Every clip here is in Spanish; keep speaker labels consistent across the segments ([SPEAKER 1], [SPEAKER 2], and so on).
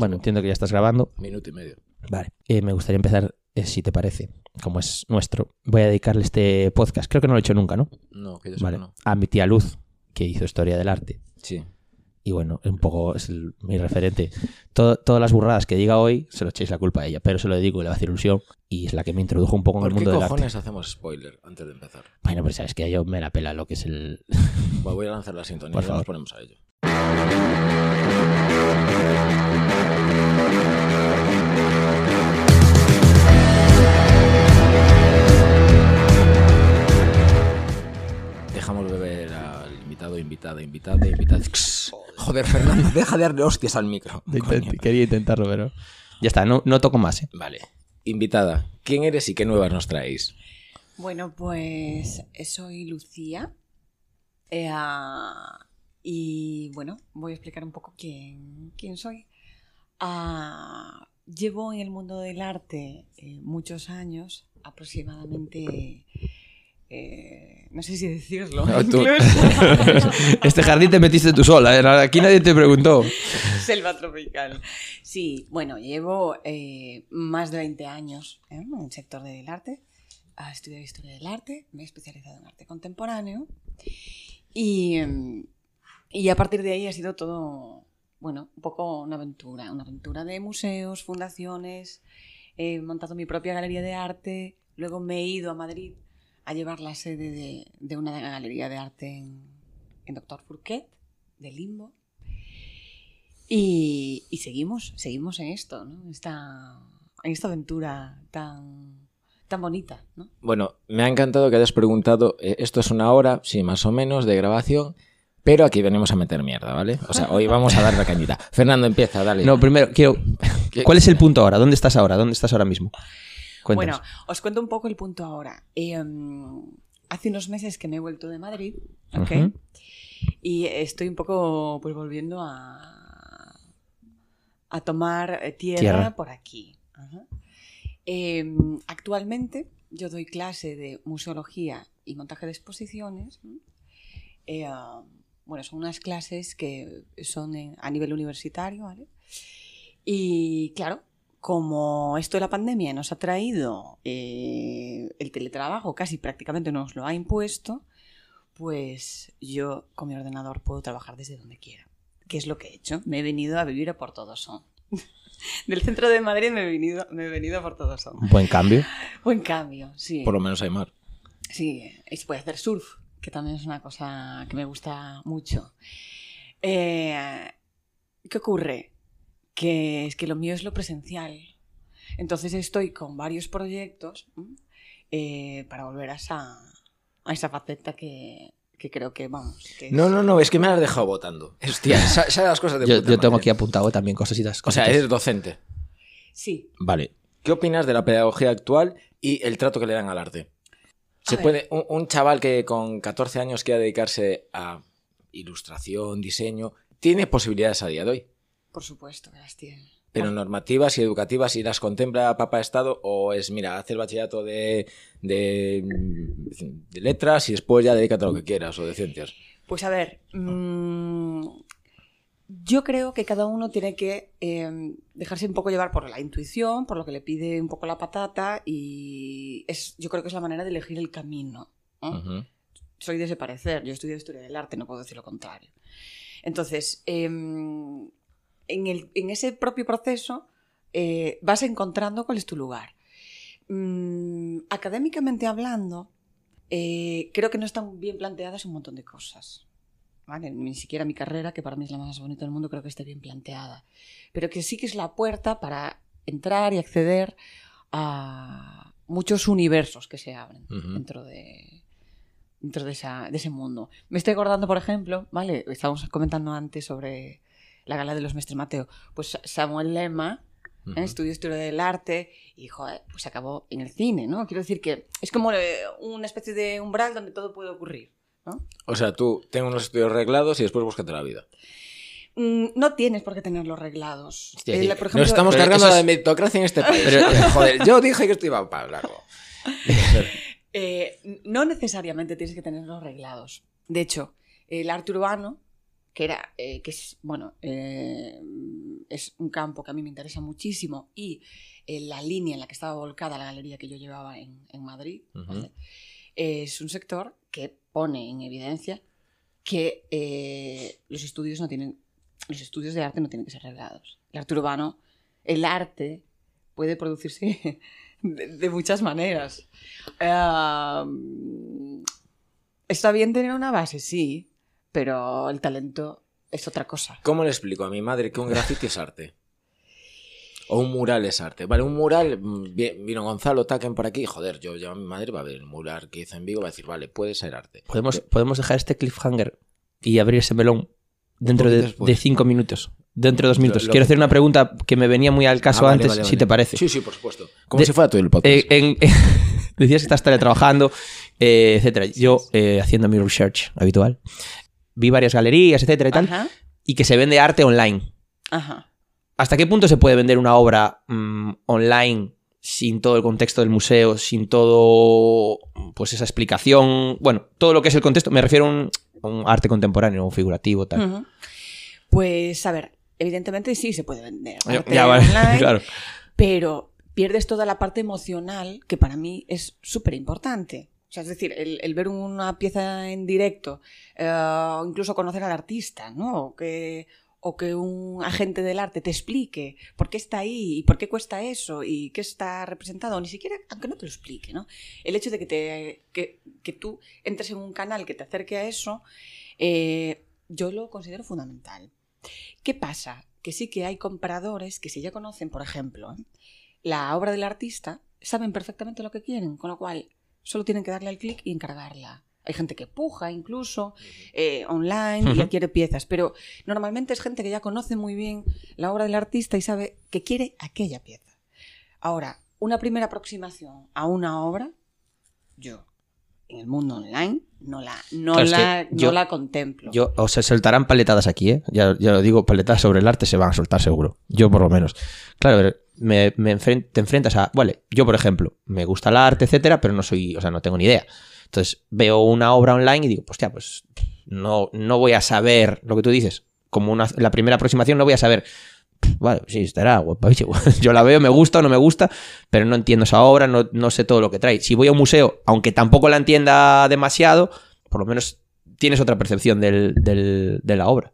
[SPEAKER 1] Bueno, entiendo que ya estás grabando.
[SPEAKER 2] Minuto y medio.
[SPEAKER 1] Vale. Eh, me gustaría empezar, eh, si te parece, como es nuestro. Voy a dedicarle este podcast. Creo que no lo he hecho nunca, ¿no?
[SPEAKER 2] No, que yo
[SPEAKER 1] Vale.
[SPEAKER 2] no.
[SPEAKER 1] A mi tía Luz, que hizo historia del arte.
[SPEAKER 2] Sí.
[SPEAKER 1] Y bueno, un poco es el- mi referente. Todo- todas las burradas que diga hoy se lo echéis la culpa a ella, pero se lo dedico y le va a hacer ilusión. Y es la que me introdujo un poco en
[SPEAKER 2] ¿Por
[SPEAKER 1] el
[SPEAKER 2] qué
[SPEAKER 1] mundo del arte.
[SPEAKER 2] cojones hacemos spoiler antes de empezar?
[SPEAKER 1] Bueno, pero sabes que yo me la pela lo que es el.
[SPEAKER 2] Bueno, voy a lanzar la sintonía
[SPEAKER 1] Por
[SPEAKER 2] y nos ponemos a ello. Dejamos beber al invitado, invitada, invitada, invitada. Joder, Fernando, deja de darle hostias al micro. coño.
[SPEAKER 1] Quería intentarlo, pero. Ya está, no, no toco más, ¿eh?
[SPEAKER 2] Vale. Invitada, ¿quién eres y qué nuevas nos traéis?
[SPEAKER 3] Bueno, pues eh, soy Lucía. eh, ah, y bueno, voy a explicar un poco quién, quién soy. Ah, llevo en el mundo del arte eh, muchos años, aproximadamente. eh, no sé si decirlo.
[SPEAKER 2] No, tú.
[SPEAKER 1] Este jardín te metiste tú sola, ¿eh? Aquí nadie te preguntó.
[SPEAKER 3] Selva tropical. Sí, bueno, llevo eh, más de 20 años en el sector del arte. Ah, Estudié historia del arte, me he especializado en arte contemporáneo. Y, em, y a partir de ahí ha sido todo, bueno, un poco una aventura. Una aventura de museos, fundaciones. He montado mi propia galería de arte. Luego me he ido a Madrid a llevar la sede de, de una galería de arte en, en Doctor Furquet, de Limbo. Y, y seguimos, seguimos en esto, ¿no? Esta, en esta aventura tan, tan bonita, ¿no?
[SPEAKER 2] Bueno, me ha encantado que hayas preguntado. eh, esto es una hora, sí, más o menos, de grabación. Pero aquí venimos a meter mierda, ¿vale? O sea, hoy vamos a dar la cañita. Fernando, empieza, dale.
[SPEAKER 1] No, primero, quiero. ¿Cuál es el punto ahora? ¿Dónde estás ahora? ¿Dónde estás ahora mismo? Cuéntanos.
[SPEAKER 3] Bueno, os cuento un poco el punto ahora. Eh, mm, hace unos meses que me he vuelto de Madrid, ¿ok? Y estoy un poco pues volviendo a, a tomar eh, tierra,
[SPEAKER 1] Tierra.
[SPEAKER 3] por aquí. Eh, actualmente yo doy clase de museología y montaje de exposiciones. Eh, bueno, son unas clases que son en- a nivel universitario, ¿vale? Y claro, como esto de la pandemia nos ha traído eh, el teletrabajo, casi prácticamente nos lo ha impuesto, pues yo con mi ordenador puedo trabajar desde donde quiera. ¿Qué es lo que he hecho? Me he venido a vivir a Portodosón. Del centro de Madrid me he venido, me he venido a Portodosón.
[SPEAKER 1] Buen cambio.
[SPEAKER 3] Buen cambio, sí.
[SPEAKER 2] Por lo menos hay mar.
[SPEAKER 3] Sí, y se puede hacer surf, que también es una cosa que me gusta mucho. Eh, ¿Qué ocurre? Que es que lo mío es lo presencial. Entonces estoy con varios proyectos eh, para volver a esa, a esa faceta que, que creo que, vamos... que es-
[SPEAKER 2] No, no, no, es que me has dejado votando. Hostia, sa- sabes las cosas de
[SPEAKER 1] Yo,
[SPEAKER 2] puta
[SPEAKER 1] yo tengo
[SPEAKER 2] madre.
[SPEAKER 1] aquí apuntado también cositas.
[SPEAKER 2] O sea, eres docente.
[SPEAKER 3] Sí,
[SPEAKER 2] Vale. ¿Qué opinas de la pedagogía actual y el trato que le dan al arte? ¿Se
[SPEAKER 3] A
[SPEAKER 2] puede, un, un chaval que con 14 años quiera dedicarse a ilustración, diseño, tiene posibilidades a día de hoy?
[SPEAKER 3] por supuesto que las tiene.
[SPEAKER 2] Pero normativas y educativas, ¿y las contempla Papa Estado? ¿O es, mira, haz el bachillerato de, de, de letras y después ya dedícate a lo que quieras o de ciencias?
[SPEAKER 3] Pues a ver, mm, yo creo que cada uno tiene que eh, dejarse un poco llevar por la intuición, por lo que le pide un poco la patata y es, yo creo que es la manera de elegir el camino. Soy de ese parecer, yo estudio historia del arte, no puedo decir lo contrario. Entonces, em, en, el- en ese propio proceso eh, vas encontrando cuál es tu lugar. Mm, académicamente hablando, eh, creo que no están bien planteadas un montón de cosas. ¿Vale? Ni siquiera mi carrera, que para mí es la más bonita del mundo, creo que esté bien planteada. Pero que sí que es la puerta para entrar y acceder a muchos universos que se abren
[SPEAKER 2] Ujú.
[SPEAKER 3] dentro de dentro de, esa- de ese mundo. Me estoy acordando, por ejemplo, ¿vale? Estábamos comentando antes sobre la gala de los Mestres Mateo. Pues Samuel Lema ¿eh?
[SPEAKER 2] Ujú.
[SPEAKER 3] estudió historia del arte y, joder, pues acabó en el cine, ¿no? Quiero decir que es como eh, una especie de umbral donde todo puede ocurrir, ¿no?
[SPEAKER 2] O sea, tú ten unos estudios reglados y después búscate la vida.
[SPEAKER 3] Mm, no tienes por qué tenerlos reglados.
[SPEAKER 1] Hostia,
[SPEAKER 3] Eh,
[SPEAKER 1] sí.
[SPEAKER 2] Nos estamos cargando
[SPEAKER 1] eso
[SPEAKER 2] la
[SPEAKER 1] es-
[SPEAKER 2] meritocracia en este país.
[SPEAKER 1] Pero-
[SPEAKER 2] Joder, yo dije que esto iba para largo.
[SPEAKER 3] Eh, no necesariamente tienes que tenerlos reglados. De hecho, el arte urbano, que era, eh, que es, bueno, eh, es un campo que a mí me interesa muchísimo y eh, la línea en la que estaba volcada la galería que yo llevaba en, en Madrid, es un sector que pone en evidencia que eh, los estudios no tienen, los estudios de arte no tienen que ser reglados. El arte urbano, el arte puede producirse de, muchas maneras. Está bien tener una base, sí, pero el talento es otra cosa.
[SPEAKER 2] ¿Cómo le explico a mi madre que un graffiti es arte? O un mural es arte. Vale, un mural, mm, vi- vino Gonzalo Taquen por aquí, joder, yo llamo a mi madre, va a ver el mural que hizo en Vigo, va a decir, vale, puede ser arte.
[SPEAKER 1] ¿Podemos, podemos dejar este cliffhanger y abrir ese melón dentro de, cinco minutos. Dentro de dos minutos.
[SPEAKER 2] Lo- lo
[SPEAKER 1] Quiero
[SPEAKER 2] que-
[SPEAKER 1] hacer una pregunta que me venía muy al caso
[SPEAKER 2] Ah, vale,
[SPEAKER 1] antes,
[SPEAKER 2] vale,
[SPEAKER 1] si
[SPEAKER 2] vale.
[SPEAKER 1] te parece.
[SPEAKER 2] Sí, sí, por supuesto. Como
[SPEAKER 1] De-
[SPEAKER 2] si fuera todo el podcast.
[SPEAKER 1] Eh, en- decías que estás teletrabajando, eh, etcétera. Yo, eh, haciendo mi research habitual, vi varias galerías, etcétera y tal,
[SPEAKER 3] Ajá,
[SPEAKER 1] y que se vende arte online.
[SPEAKER 3] ajá.
[SPEAKER 1] ¿Hasta qué punto se puede vender una obra mm, online sin todo el contexto del museo, sin todo, pues esa explicación? Bueno, todo lo que es el contexto. Me refiero a un, a un arte contemporáneo, un figurativo, tal.
[SPEAKER 3] Pues, a ver, evidentemente sí se puede vender. Arte
[SPEAKER 1] ya, vale,
[SPEAKER 3] online,
[SPEAKER 1] claro.
[SPEAKER 3] pero pierdes toda la parte emocional que para mí es súper importante. O sea, es decir, el, el ver una pieza en directo, eh, incluso conocer al artista, ¿no? O que, o que un agente del arte te explique por qué está ahí y por qué cuesta eso y qué está representado, ni siquiera, aunque no te lo explique, ¿no? El hecho de que, te, que, que tú entres en un canal que te acerque a eso, eh, yo lo considero fundamental. ¿Qué pasa? Que sí que hay compradores que si ya conocen, por ejemplo, la obra del artista, saben perfectamente lo que quieren, con lo cual solo tienen que darle al clic y encargarla. Hay gente que puja incluso eh, online y
[SPEAKER 1] Ujú.
[SPEAKER 3] adquiere piezas, pero normalmente es gente que ya conoce muy bien la obra del artista y sabe que quiere aquella pieza. Ahora, una primera aproximación a una obra, yo en el mundo online no la, no
[SPEAKER 1] Claro, es que
[SPEAKER 3] la, no
[SPEAKER 1] yo-
[SPEAKER 3] la contemplo.
[SPEAKER 1] Yo, o se soltarán paletadas aquí, ¿eh? Ya, ya lo digo, paletadas sobre el arte se van a soltar seguro. Yo por lo menos. Claro, me, me enfren- te enfrentas a... Vale, yo por ejemplo, me gusta el arte, etcétera, pero no soy... O sea, no tengo ni idea. Entonces veo una obra online y digo, hostia, pues no, no voy a saber lo que tú dices. Como una, la primera aproximación no voy a saber... Vale, sí, estará guapísimo. Yo la veo, me gusta o no me gusta, pero no entiendo esa obra, no, no sé todo lo que trae. Si voy a un museo, aunque tampoco la entienda demasiado, por lo menos tienes otra percepción del- del- de la obra.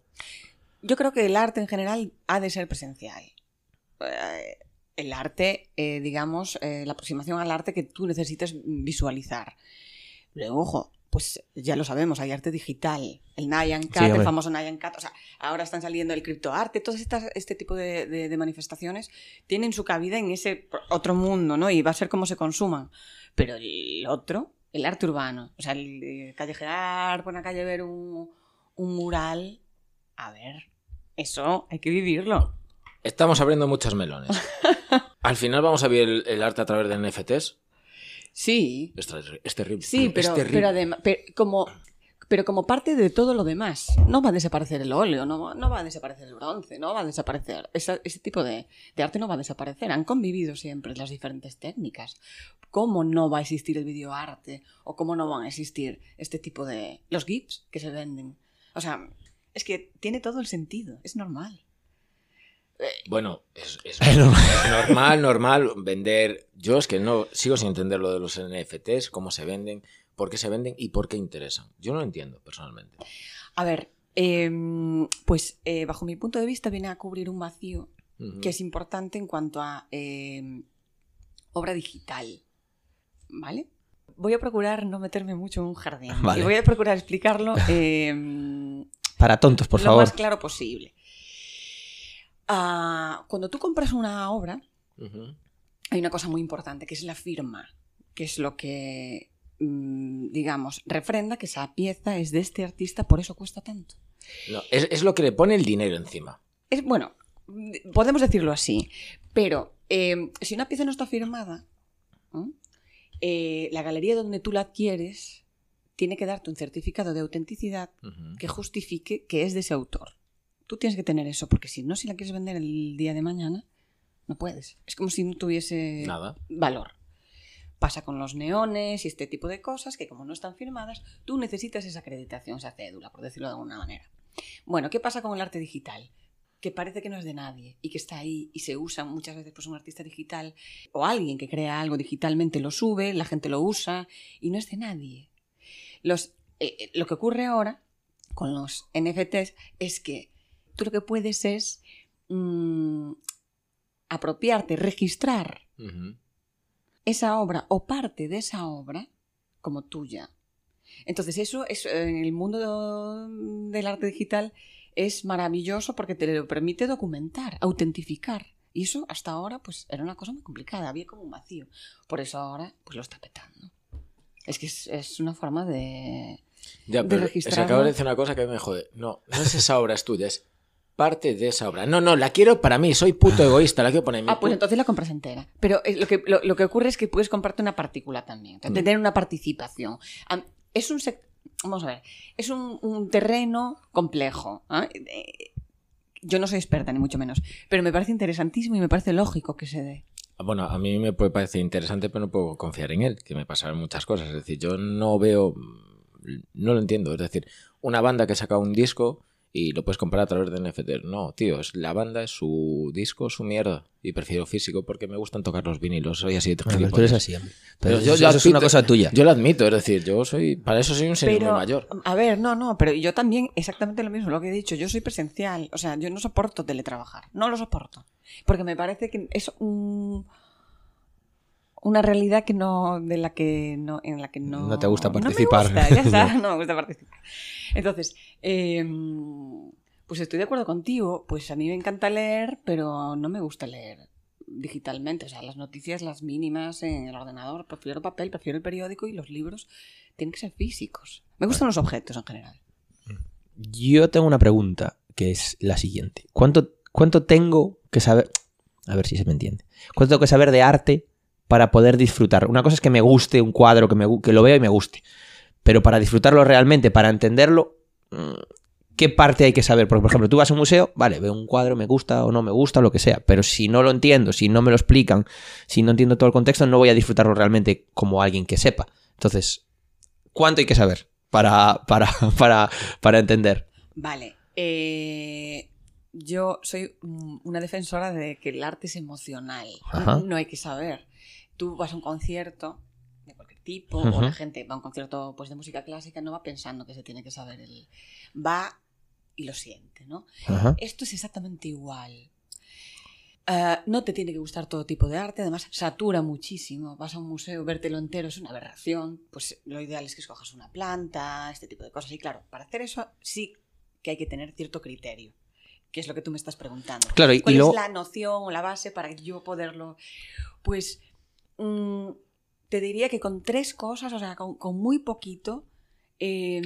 [SPEAKER 3] Yo creo que el arte en general ha de ser presencial. Eh, El arte, eh, digamos, eh, la aproximación al arte que tú necesites visualizar. Ojo, pues ya lo sabemos, hay arte digital, el Nyan Cat, el
[SPEAKER 1] hombre.
[SPEAKER 3] famoso Nyan Cat, o sea, ahora están saliendo el criptoarte, todas estas, este tipo de, de- de manifestaciones tienen su cabida en ese otro mundo, ¿no? Y va a ser cómo se consuman. Pero el otro, el arte urbano, o sea, el callejear por una calle ver un, un mural, a ver, eso hay que vivirlo.
[SPEAKER 2] Estamos abriendo muchos melones. Al final vamos a ver el, el arte a través de NFTs.
[SPEAKER 3] Sí,
[SPEAKER 2] Es, es terrible.
[SPEAKER 3] sí, pero,
[SPEAKER 2] terrible.
[SPEAKER 3] pero, como, pero como parte de todo lo demás. No va a desaparecer el óleo, no, va- no va a desaparecer el bronce, no va a desaparecer. Esa- ese tipo de, de arte no va a desaparecer. Han convivido siempre las diferentes técnicas. ¿Cómo no va a existir el videoarte? ¿O cómo no van a existir este tipo de... los GIFs que se venden? O sea, es que tiene todo el sentido, es normal.
[SPEAKER 2] Bueno, es, es-
[SPEAKER 1] Es normal.
[SPEAKER 2] normal, normal vender. Yo es que no sigo sin entender lo de los NFTs, cómo se venden, por qué se venden y por qué interesan. Yo no lo entiendo personalmente.
[SPEAKER 3] A ver, em, pues eh, bajo mi punto de vista viene a cubrir un vacío que es importante en cuanto a eh, obra digital. ¿Vale? Voy a procurar no meterme mucho en un jardín.
[SPEAKER 1] Vale.
[SPEAKER 3] Y voy a procurar explicarlo eh,
[SPEAKER 1] Para tontos, por
[SPEAKER 3] lo
[SPEAKER 1] favor.
[SPEAKER 3] más claro posible. Ah, cuando tú compras una obra, hay una cosa muy importante, que es la firma, que es lo que, mm, digamos, refrenda que esa pieza es de este artista, por eso cuesta tanto.
[SPEAKER 2] No, es, es lo que le pone el dinero encima.
[SPEAKER 3] Es bueno, podemos decirlo así, pero eh, si una pieza no está firmada, eh, la galería donde tú la adquieres tiene que darte un certificado de autenticidad que justifique que es de ese autor. Tú tienes que tener eso, porque si no, si la quieres vender el día de mañana, no puedes. Es como si no tuviese
[SPEAKER 2] Nada.
[SPEAKER 3] valor. Pasa con los neones y este tipo de cosas que como no están firmadas, tú necesitas esa acreditación, esa cédula, por decirlo de alguna manera. Bueno, ¿qué pasa con el arte digital? que parece que no es de nadie y que está ahí y se usa muchas veces pues un artista digital o alguien que crea algo digitalmente lo sube, la gente lo usa y no es de nadie. Los, eh, eh, lo que ocurre ahora con los NFTs es que tú lo que puedes es mm, apropiarte, registrar esa obra o parte de esa obra como tuya. Entonces eso es en el mundo del arte digital es maravilloso porque te lo permite documentar, autentificar. Y eso hasta ahora pues era una cosa muy complicada, había como un vacío. Por eso ahora pues lo está petando. Es que es, es una forma de...
[SPEAKER 2] Ya,
[SPEAKER 3] de
[SPEAKER 2] pero se
[SPEAKER 3] registrarlo.
[SPEAKER 2] acaba de decir una cosa que a mí me jode. No, no es esa obra, es tuya, es parte de esa obra. No, no, la quiero para mí, soy puto egoísta, la quiero poner en mi
[SPEAKER 3] Ah, pues
[SPEAKER 2] pu-
[SPEAKER 3] entonces la compras entera. Pero eh, lo que, lo, lo que ocurre es que puedes comprarte una partícula también,
[SPEAKER 2] Mm.
[SPEAKER 3] tener una participación. Es un vamos a ver, es un, un terreno complejo. ¿ah? Eh, Yo no soy experta, ni mucho menos, pero me parece interesantísimo y me parece lógico que se dé.
[SPEAKER 2] Bueno, a mí me puede parecer interesante, pero no puedo confiar en él, que me pasaron muchas cosas. Es decir, yo no veo, no lo entiendo. Es decir, una banda que saca un disco y lo puedes comprar a través de NFT. No, tío, es la banda es su disco, su mierda. Y prefiero físico porque me gustan tocar los vinilos. Soy así de
[SPEAKER 1] Bueno, tú eres así, hombre. Pero
[SPEAKER 2] yo-
[SPEAKER 1] eso,
[SPEAKER 2] yo
[SPEAKER 1] eso es una cosa tuya.
[SPEAKER 2] Yo lo admito, es decir, yo soy, para eso soy un señor
[SPEAKER 3] Pero,
[SPEAKER 2] mayor.
[SPEAKER 3] a ver, no, no, pero yo también exactamente lo mismo, lo que he dicho. Yo soy presencial, o sea, yo no soporto teletrabajar, no lo soporto. Porque me parece que es un, una realidad que no, de la que no, en la que no.
[SPEAKER 1] No te gusta
[SPEAKER 3] me
[SPEAKER 1] participar.
[SPEAKER 3] gusta, ya está, no me gusta participar. Entonces, eh, pues estoy de acuerdo contigo. Pues a mí me encanta leer, pero no me gusta leer digitalmente. O sea, las noticias, las mínimas en el ordenador. Prefiero el papel, prefiero el periódico y los libros tienen que ser físicos. Me gustan los objetos en general.
[SPEAKER 1] Yo tengo una pregunta que es la siguiente. ¿Cuánto, cuánto tengo que saber? A ver si se me entiende. ¿Cuánto tengo que saber de arte para poder disfrutar? Una cosa es que me guste un cuadro, que, me, que lo vea y me guste. Pero para disfrutarlo realmente, para entenderlo, ¿qué parte hay que saber? Porque, por ejemplo, tú vas a un museo, vale, veo un cuadro, me gusta o no me gusta, lo que sea. Pero si no lo entiendo, si no me lo explican, si no entiendo todo el contexto, no voy a disfrutarlo realmente como alguien que sepa. Entonces, ¿cuánto hay que saber para, para, para, para entender?
[SPEAKER 3] Vale. eh, yo soy una defensora de que el arte es emocional.
[SPEAKER 1] Ajá.
[SPEAKER 3] No hay que saber. Tú vas a un concierto tipo, o la gente va a un concierto pues, de música clásica, no va pensando que se tiene que saber el. Va y lo siente, ¿no? Esto es exactamente igual. Ah, no te tiene que gustar todo tipo de arte, además satura muchísimo. Vas a un museo, vértelo entero es una aberración. Pues lo ideal es que escojas una planta, este tipo de cosas. Y claro, para hacer eso sí que hay que tener cierto criterio, que es lo que tú me estás preguntando.
[SPEAKER 1] Claro, y, y
[SPEAKER 3] ¿Cuál
[SPEAKER 1] luego...
[SPEAKER 3] es la noción o la base para yo poderlo? Pues mm, te diría que con tres cosas, o sea, con, muy poquito, eh,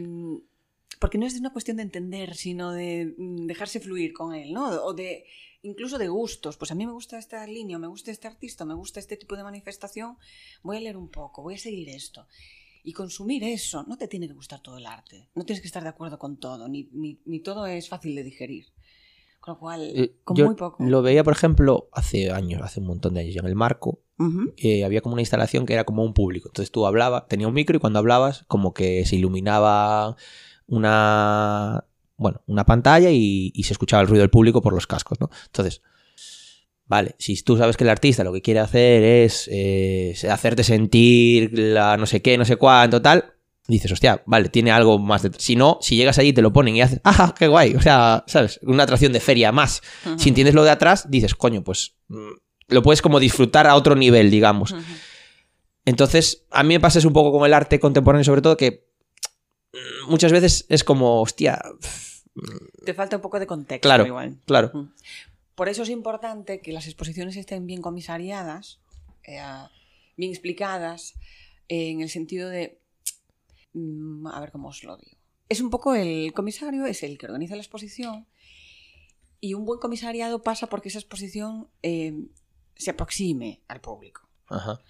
[SPEAKER 3] porque no es una cuestión de entender, sino de mm, dejarse fluir con él, ¿no? O de incluso de gustos. Pues a mí me gusta esta línea, me gusta este artista, me gusta este tipo de manifestación, voy a leer un poco, voy a seguir esto. Y consumir eso, no te tiene que gustar todo el arte, no tienes que estar de acuerdo con todo, ni, ni todo es fácil de digerir. Con lo cual,
[SPEAKER 1] Eh,
[SPEAKER 3] con
[SPEAKER 1] yo
[SPEAKER 3] muy poco.
[SPEAKER 1] Lo veía, por ejemplo, hace años, hace un montón de años, en el marco, que había como una instalación que era como un público. Entonces tú hablabas, tenía un micro y cuando hablabas, como que se iluminaba una. Bueno, una pantalla y, y se escuchaba el ruido del público por los cascos, ¿no? Entonces, vale, si tú sabes que el artista lo que quiere hacer es eh, hacerte sentir la no sé qué, no sé cuánto, tal, dices, hostia, vale, tiene algo más de... Si no, si llegas allí y te lo ponen y haces, ¡ah, qué guay! O sea, ¿sabes? Una atracción de feria más. Si entiendes lo de atrás, dices, coño, pues mm, lo puedes como disfrutar a otro nivel, digamos. Entonces, a mí me pasa eso un poco con el arte contemporáneo, sobre todo, que mm, muchas veces es como, hostia,
[SPEAKER 3] Te falta un poco de contexto
[SPEAKER 1] Claro.
[SPEAKER 3] igual.
[SPEAKER 1] claro.
[SPEAKER 3] Por eso es importante que las exposiciones estén bien comisariadas, eh, bien explicadas, eh, en el sentido de... mm, A ver cómo os lo digo. Es un poco el comisario, es el que organiza la exposición, y un buen comisariado pasa porque esa exposición eh, se aproxime al público.
[SPEAKER 1] Ajá.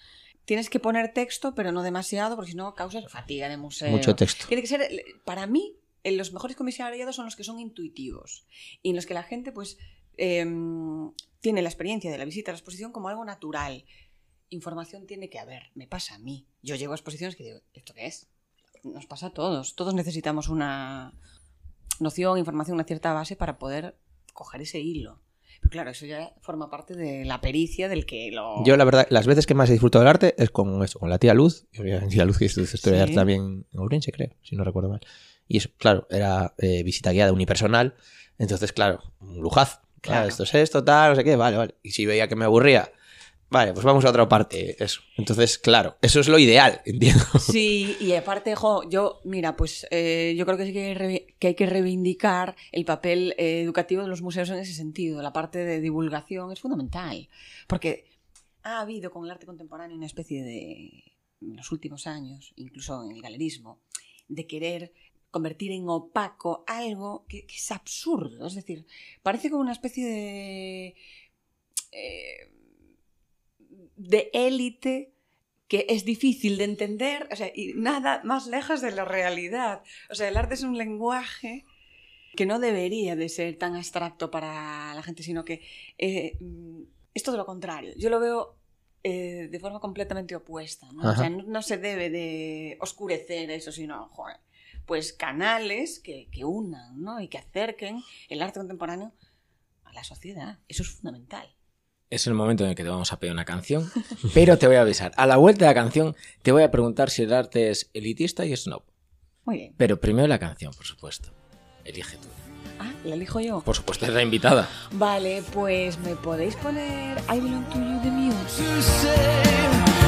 [SPEAKER 3] Tienes que poner texto, pero no demasiado, porque si no causas fatiga de museo.
[SPEAKER 1] Mucho texto.
[SPEAKER 3] Tiene que ser, para mí, eh, los mejores comisariados son los que son intuitivos y en los que la gente, pues, em, tiene la experiencia de la visita a la exposición como algo natural. Información tiene que haber, me pasa a mí. Yo llego a exposiciones que digo, ¿esto qué es? Nos pasa a todos. Todos necesitamos una noción, información, una cierta base para poder coger ese hilo. Pero claro, eso ya forma parte de la pericia del que lo...
[SPEAKER 1] Yo, la verdad, las veces que más he disfrutado del arte es con eso, con la tía Luz. Tía Luz que de
[SPEAKER 3] Sí.
[SPEAKER 1] arte también en Ourense, creo, si no recuerdo mal. Y eso, claro, era eh, visita guiada unipersonal. Entonces, claro, un lujazo. Claro,
[SPEAKER 3] Claro.
[SPEAKER 1] esto es esto, tal, no sé qué, vale, vale. Y si veía que me aburría, vale, pues vamos a otra parte, eso. Entonces, claro, eso es lo ideal, entiendo.
[SPEAKER 3] Sí, y aparte, jo, yo, mira, pues eh, yo creo que sí que hay, que reivindicar el papel eh, educativo de los museos en ese sentido. La parte de divulgación es fundamental, porque ha habido con el arte contemporáneo una especie de, en los últimos años, incluso en el galerismo, de querer convertir en opaco algo que, que es absurdo. Es decir, parece como una especie de... eh, de élite que es difícil de entender, o sea, y nada más lejos de la realidad. O sea, el arte es un lenguaje que no debería de ser tan abstracto para la gente, sino que eh, mm, es todo lo contrario. Yo lo veo eh, de forma completamente opuesta. ¿no? O sea, no, no se debe de oscurecer eso, sino, joder, pues canales que, que unan ¿no? y que acerquen el arte contemporáneo a la sociedad. Eso es fundamental.
[SPEAKER 2] Es el momento en el que te vamos a pedir una canción, pero te voy a avisar. A la vuelta de la canción te voy a preguntar si el arte es elitista y snob.
[SPEAKER 3] Muy bien.
[SPEAKER 2] Pero primero la canción, por supuesto. Elige tú.
[SPEAKER 3] Ah, ¿la elijo yo?
[SPEAKER 2] Por supuesto, es la invitada.
[SPEAKER 3] Vale, pues me podéis poner I Belong to You de Muse.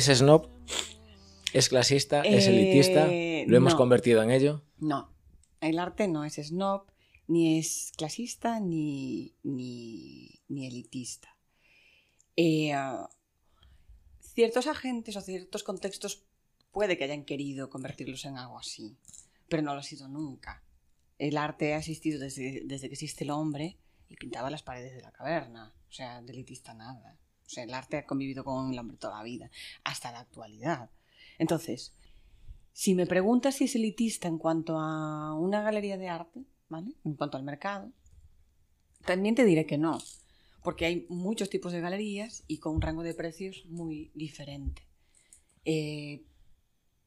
[SPEAKER 2] Es snob, es clasista, es
[SPEAKER 3] Eh,
[SPEAKER 2] elitista. Lo hemos
[SPEAKER 3] no.
[SPEAKER 2] convertido en ello.
[SPEAKER 3] No, el arte no es snob, ni es clasista, ni, ni, ni elitista. Eh, ciertos agentes o ciertos contextos puede que hayan querido convertirlos en algo así, pero no lo ha sido nunca. El arte ha existido desde, desde que existe el hombre y pintaba las paredes de la caverna. O sea, de elitista nada. El arte ha convivido con el hombre toda la vida, hasta la actualidad. Entonces, si me preguntas si es elitista en cuanto a una galería de arte, ¿vale? En cuanto al mercado, también te diré que no, porque hay muchos tipos de galerías y con un rango de precios muy diferente. Eh,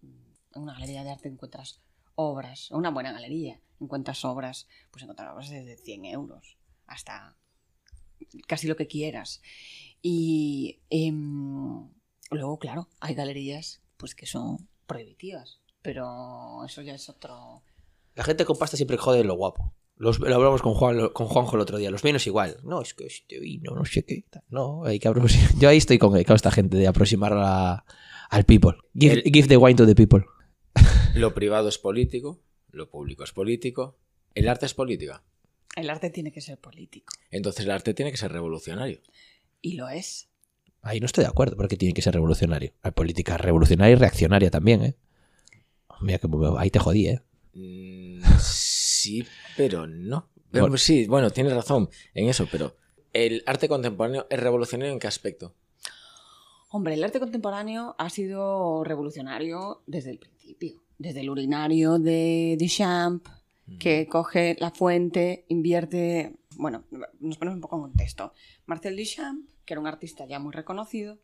[SPEAKER 3] en una galería de arte encuentras obras, una buena galería, encuentras obras, pues encontrar obras desde 100 euros hasta casi lo que quieras. Y em, luego, claro, hay galerías pues que son prohibitivas, pero eso ya es otro...
[SPEAKER 1] La gente con pasta siempre jode lo guapo. Los, lo hablamos con, Juan, con Juanjo el otro día. Los vinos igual. No, es que este vino, no sé qué. tal. No, hay que aproximar. Yo ahí estoy con, con esta gente de aproximar a- al people. Give,
[SPEAKER 2] El-
[SPEAKER 1] give the wine to the people.
[SPEAKER 2] Lo privado es político, lo público es político, el arte es política.
[SPEAKER 3] El arte tiene que ser político.
[SPEAKER 2] Entonces el arte tiene que ser revolucionario.
[SPEAKER 3] Y lo es.
[SPEAKER 1] Ahí no estoy de acuerdo, porque tiene que ser revolucionario. La política revolucionaria y reaccionaria también, ¿eh? Mira que ahí te jodí, ¿eh?
[SPEAKER 2] Mm, sí, pero no. Pero
[SPEAKER 1] Bueno.
[SPEAKER 2] sí, bueno, tienes razón en eso, pero el arte contemporáneo es revolucionario en qué aspecto?
[SPEAKER 3] Hombre, el arte contemporáneo ha sido revolucionario desde el principio. Desde el urinario de Duchamp, que coge la fuente, invierte... Bueno, nos ponemos un poco en contexto. Marcel Duchamp, que era un artista ya muy reconocido,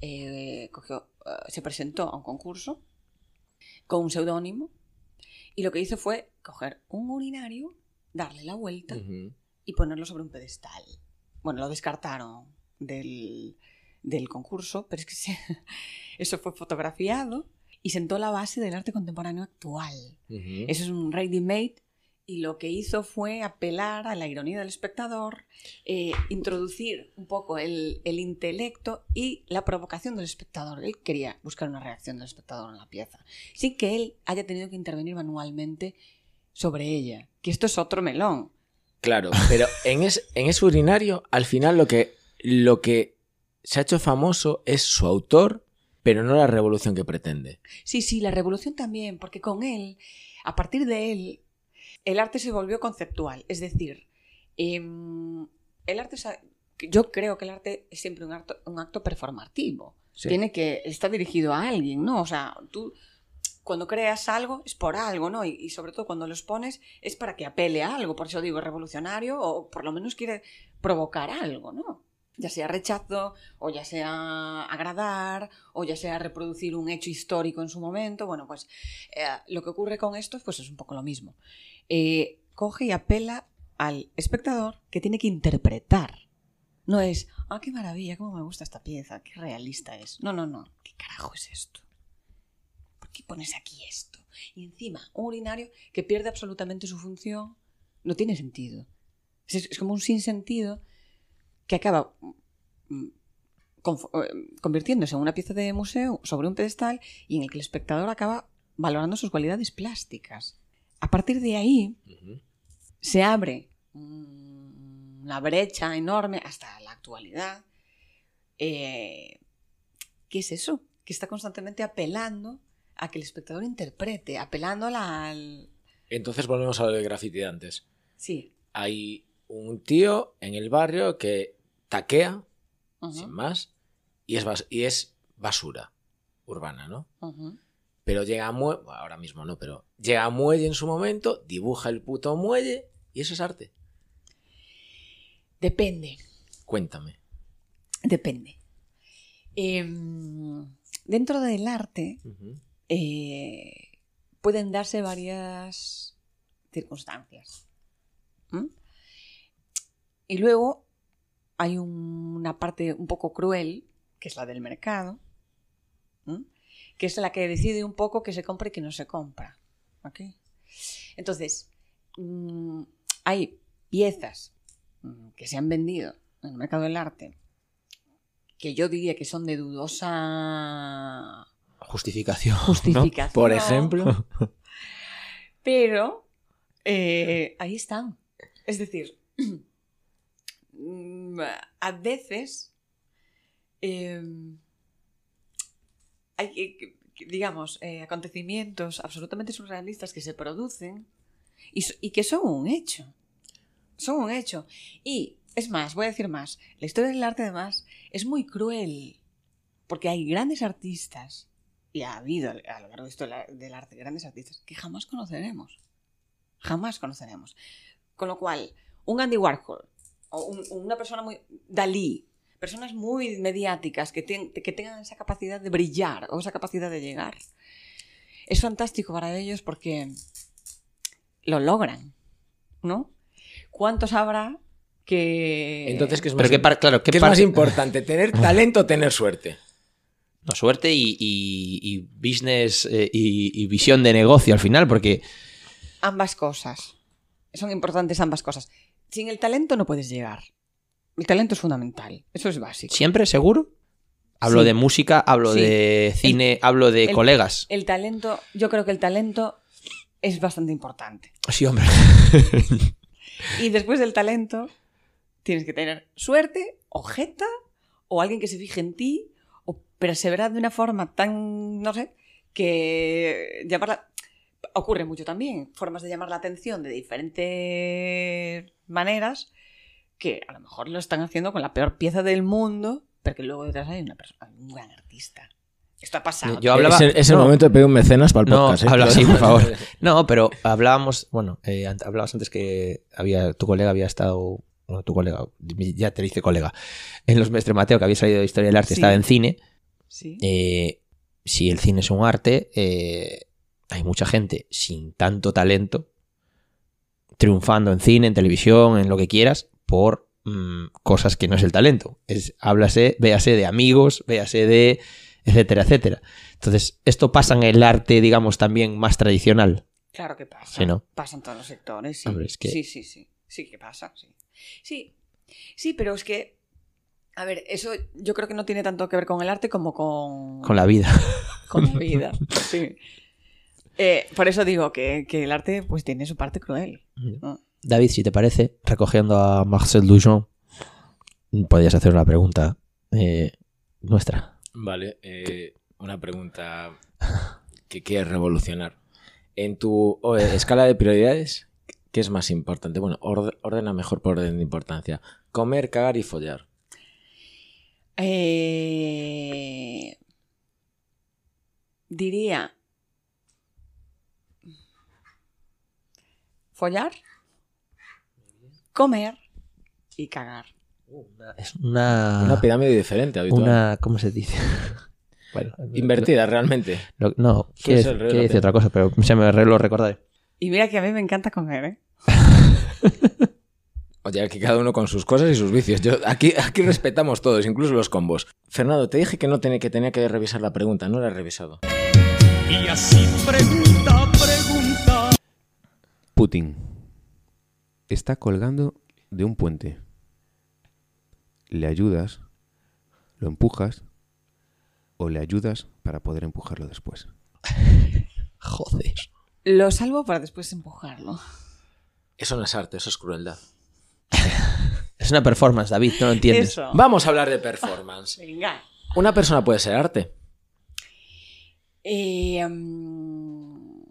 [SPEAKER 3] eh, cogió, eh, se presentó a un concurso con un seudónimo y lo que hizo fue coger un urinario, darle la vuelta y ponerlo sobre un pedestal. Bueno, lo descartaron del, del concurso, pero es que se- eso fue fotografiado y sentó la base del arte contemporáneo actual. Eso es un ready-made y lo que hizo fue apelar a la ironía del espectador, eh, introducir un poco el, el intelecto y la provocación del espectador. Él quería buscar una reacción del espectador en la pieza, sin que él haya tenido que intervenir manualmente sobre ella. Que esto es otro melón.
[SPEAKER 2] Claro, pero en, es- en ese urinario, al final lo que, lo que se ha hecho famoso es su autor, pero no la revolución que pretende.
[SPEAKER 3] Sí, sí, la revolución también, porque con él, a partir de él, el arte se volvió conceptual. Es decir, em, el arte, yo creo que el arte es siempre un acto, un acto performativo.
[SPEAKER 2] Sí.
[SPEAKER 3] Tiene que estar dirigido a alguien, ¿no? O sea, tú cuando creas algo es por algo, ¿no? Y, y sobre todo cuando los pones es para que apele a algo. Por eso digo revolucionario o por lo menos quiere provocar algo, ¿no? Ya sea rechazo, o ya sea agradar, o ya sea reproducir un hecho histórico en su momento. Bueno, pues eh, lo que ocurre con esto pues es un poco lo mismo. Eh, coge y apela al espectador que tiene que interpretar. No es, ah, qué maravilla, cómo me gusta esta pieza, qué realista es. No, no, no. ¿Qué carajo es esto? ¿Por qué pones aquí esto? Y encima, un urinario que pierde absolutamente su función, no tiene sentido. Es, es como un sinsentido que acaba mm, eh, convirtiéndose en una pieza de museo sobre un pedestal y en el que el espectador acaba valorando sus cualidades plásticas. A partir de ahí se abre una brecha enorme hasta la actualidad. Eh, ¿Qué es eso? Que está constantemente apelando a que el espectador interprete, apelando al...
[SPEAKER 2] Entonces volvemos a lo del graffiti de antes.
[SPEAKER 3] Sí.
[SPEAKER 2] Hay un tío en el barrio que taquea, sin más, y es, bas- y es basura urbana, ¿no?
[SPEAKER 3] ujú.
[SPEAKER 2] Pero llega a muelle, ahora mismo no, pero llega a muelle en su momento, dibuja el puto muelle y eso es arte.
[SPEAKER 3] Depende.
[SPEAKER 2] Cuéntame.
[SPEAKER 3] Depende. Em, dentro del arte eh, pueden darse varias circunstancias. ¿Mm? Y luego hay un- una parte un poco cruel, que es la del mercado, ¿Mm? Que es la que decide un poco que se compra y que no se compra. ¿ok? Entonces, mm, hay piezas mm, que se han vendido en el mercado del arte que yo diría que son de dudosa
[SPEAKER 1] Justificación. ¿no?
[SPEAKER 3] justificación.
[SPEAKER 2] Por ejemplo,
[SPEAKER 3] Pero eh, ahí están. Es decir, mm, a veces eh, hay, eh, digamos, eh, acontecimientos absolutamente surrealistas que se producen y, que son un hecho. Son un hecho. Y, es más, voy a decir más, la historia del arte además es muy cruel, porque hay grandes artistas, y ha habido a lo largo de historia del arte grandes artistas que jamás conoceremos. Jamás conoceremos. Con lo cual, un Andy Warhol, o un- una persona muy... Dalí, personas muy mediáticas que, ten- que tengan esa capacidad de brillar o esa capacidad de llegar, es fantástico para ellos porque lo logran, ¿no? ¿Cuántos habrá que...
[SPEAKER 2] entonces, ¿qué es más,
[SPEAKER 1] Pero qué par- claro, ¿qué
[SPEAKER 2] qué es más
[SPEAKER 1] parte-
[SPEAKER 2] importante? ¿Tener talento o tener suerte?
[SPEAKER 1] No, suerte y, y- y business eh, y, y visión de negocio al final, porque
[SPEAKER 3] Ambas cosas. Son importantes ambas cosas. Sin el talento no puedes llegar. El talento es fundamental. Eso es básico.
[SPEAKER 1] siempre seguro. Hablo
[SPEAKER 3] Sí.
[SPEAKER 1] de música, hablo
[SPEAKER 3] Sí.
[SPEAKER 1] de cine, hablo de
[SPEAKER 3] el-
[SPEAKER 1] colegas.
[SPEAKER 3] El talento, yo creo que el talento es bastante importante.
[SPEAKER 1] Sí, hombre.
[SPEAKER 3] Y después del talento, tienes que tener suerte, o jeta, o alguien que se fije en ti, o perseverar de una forma tan, no sé, que llamarla... Ocurre mucho también, formas de llamar la atención de diferentes maneras, que a lo mejor lo están haciendo con la peor pieza del mundo, pero que luego detrás hay una persona, un gran artista. Esto ha pasado.
[SPEAKER 1] Yo hablaba-
[SPEAKER 2] es el, es el
[SPEAKER 1] no.
[SPEAKER 2] momento de pedir un mecenas para el
[SPEAKER 1] No,
[SPEAKER 2] podcast. ¿eh?
[SPEAKER 1] habla así, por favor. No, pero hablábamos, bueno, eh, hablabas antes que había tu colega había estado, bueno, tu colega, ya te dice colega, en los Mestre Mateo, que había salido de Historia del Arte,
[SPEAKER 3] Sí.
[SPEAKER 1] estaba en cine.
[SPEAKER 3] Sí.
[SPEAKER 1] Eh, si el cine es un arte, eh, hay mucha gente sin tanto talento triunfando en cine, en televisión, en lo que quieras, por mm, cosas que no es el talento. Es, háblase, véase de amigos, véase de etcétera, etcétera. Entonces, esto pasa en el arte, digamos, también más tradicional.
[SPEAKER 3] Claro que pasa.
[SPEAKER 1] Sí, ¿no?
[SPEAKER 3] Pasa en todos los sectores, sí.
[SPEAKER 1] Hombre, es que-
[SPEAKER 3] Sí, sí, sí. Sí que pasa, sí. Sí, sí, pero es que, a ver, eso yo creo que no tiene tanto que ver con el arte como con,
[SPEAKER 1] Con la vida.
[SPEAKER 3] con la vida. Sí. Eh, por eso digo que, que el arte pues tiene su parte cruel. ¿no?
[SPEAKER 1] David, si te parece, recogiendo a Marcel Duchamp, podrías hacer una pregunta eh, nuestra.
[SPEAKER 2] Vale, eh, una pregunta que quieres revolucionar. En tu eh, escala de prioridades, ¿qué es más importante? Bueno, orde- ordena mejor por orden de importancia. Comer, cagar y follar.
[SPEAKER 3] Eh, diría follar, comer y cagar.
[SPEAKER 1] Es una.
[SPEAKER 2] Una pirámide diferente, habitual.
[SPEAKER 1] una- ¿Cómo se dice? bueno,
[SPEAKER 2] Invertida, realmente.
[SPEAKER 1] lo- no, quiere, decir
[SPEAKER 2] ¿eh?
[SPEAKER 1] otra cosa, pero se me lo recordaré.
[SPEAKER 3] Y mira que a mí me encanta comer, ¿eh?
[SPEAKER 2] Oye, aquí cada uno con sus cosas y sus vicios. Yo, aquí, aquí respetamos todos, incluso los combos. Fernando, te dije que no tenía que, tenía que revisar la pregunta, no la he revisado.
[SPEAKER 4] Y así pregunta, pregunta.
[SPEAKER 5] Putin está colgando de un puente. Le ayudas, lo empujas o le ayudas para poder empujarlo después.
[SPEAKER 1] Joder.
[SPEAKER 3] Lo salvo para después empujarlo.
[SPEAKER 2] Eso no es arte, eso es crueldad.
[SPEAKER 1] Es una performance, David, no lo entiendes.
[SPEAKER 3] Eso.
[SPEAKER 2] Vamos a hablar de performance.
[SPEAKER 3] Venga.
[SPEAKER 2] Una persona puede ser arte.
[SPEAKER 3] Eh, mm,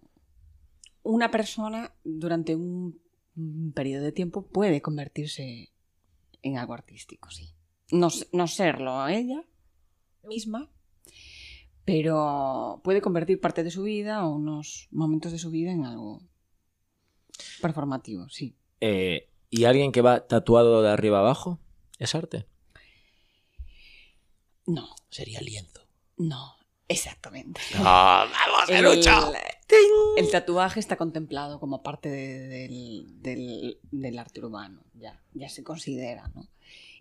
[SPEAKER 3] una persona durante un, un periodo de tiempo puede convertirse en algo artístico, sí. No, no serlo ella misma, pero puede convertir parte de su vida o unos momentos de su vida en algo performativo, sí.
[SPEAKER 2] Eh, ¿Y alguien que va tatuado de arriba abajo? ¿Es arte?
[SPEAKER 3] No,
[SPEAKER 1] Sería lienzo.
[SPEAKER 3] no, exactamente.
[SPEAKER 1] ¡Vamos,
[SPEAKER 3] el, el tatuaje está contemplado como parte de- del, del- del arte urbano, ya, ya se considera, ¿no?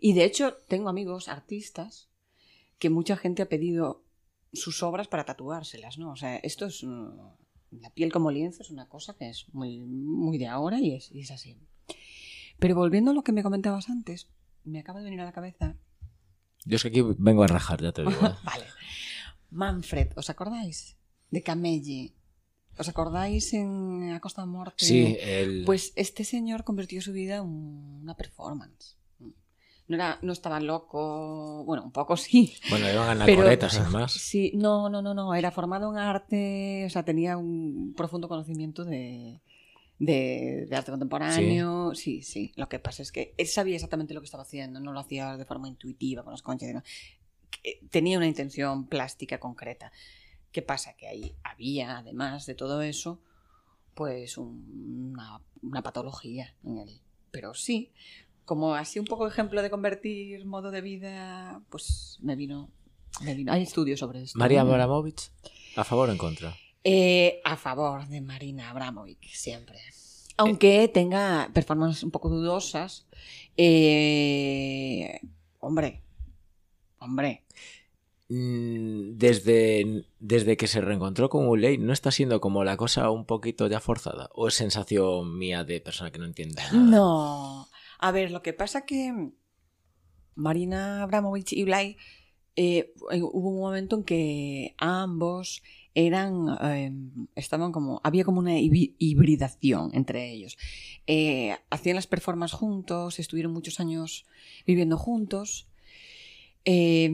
[SPEAKER 3] Y de hecho tengo amigos artistas que mucha gente ha pedido sus obras para tatuárselas, ¿no? O sea, esto es... mm, La piel como lienzo es una cosa que es muy, muy de ahora y es, y es así. Pero volviendo a lo que me comentabas antes, me acaba de venir a la cabeza
[SPEAKER 2] Yo es que aquí vengo a rajar, ya te digo. ¿eh?
[SPEAKER 3] Vale. Manfred, ¿os acordáis? De Camelli. ¿Os acordáis en A Costa Morte?
[SPEAKER 2] Sí, el...
[SPEAKER 3] Pues este señor convirtió su vida en una performance. No, era, no estaba loco, bueno, un poco sí.
[SPEAKER 2] Bueno, iban a ganar
[SPEAKER 3] Pero-
[SPEAKER 2] coletas, sin más.
[SPEAKER 3] Sí, no, no, no, no, era formado en arte, o sea, tenía un profundo conocimiento de, de, de arte contemporáneo. Sí. sí, Lo que pasa es que él sabía exactamente lo que estaba haciendo, no lo hacía de forma intuitiva con las conchas. Tenía una intención plástica concreta. ¿Qué pasa? Que ahí había, además de todo eso, pues un- una, una patología en él. Pero sí, como así un poco ejemplo de convertir modo de vida, pues me vino. me vino- Hay estudios sobre esto.
[SPEAKER 2] María. Abramovich, ¿a favor o en contra?
[SPEAKER 3] Eh, a favor de Marina Abramovic, siempre. Aunque tenga performances un poco dudosas. eh, hombre, hombre.
[SPEAKER 2] Mm, Desde, desde que se reencontró con Uley, ¿no está siendo como la cosa un poquito ya forzada? ¿O es sensación mía de persona que no entiende nada?
[SPEAKER 3] No. A ver, lo que pasa que Marina Abramovich y Blay eh, hubo un momento en que ambos eran eh, estaban como había como una hibridación entre ellos Eh, hacían las performances juntos estuvieron muchos años viviendo juntos Eh,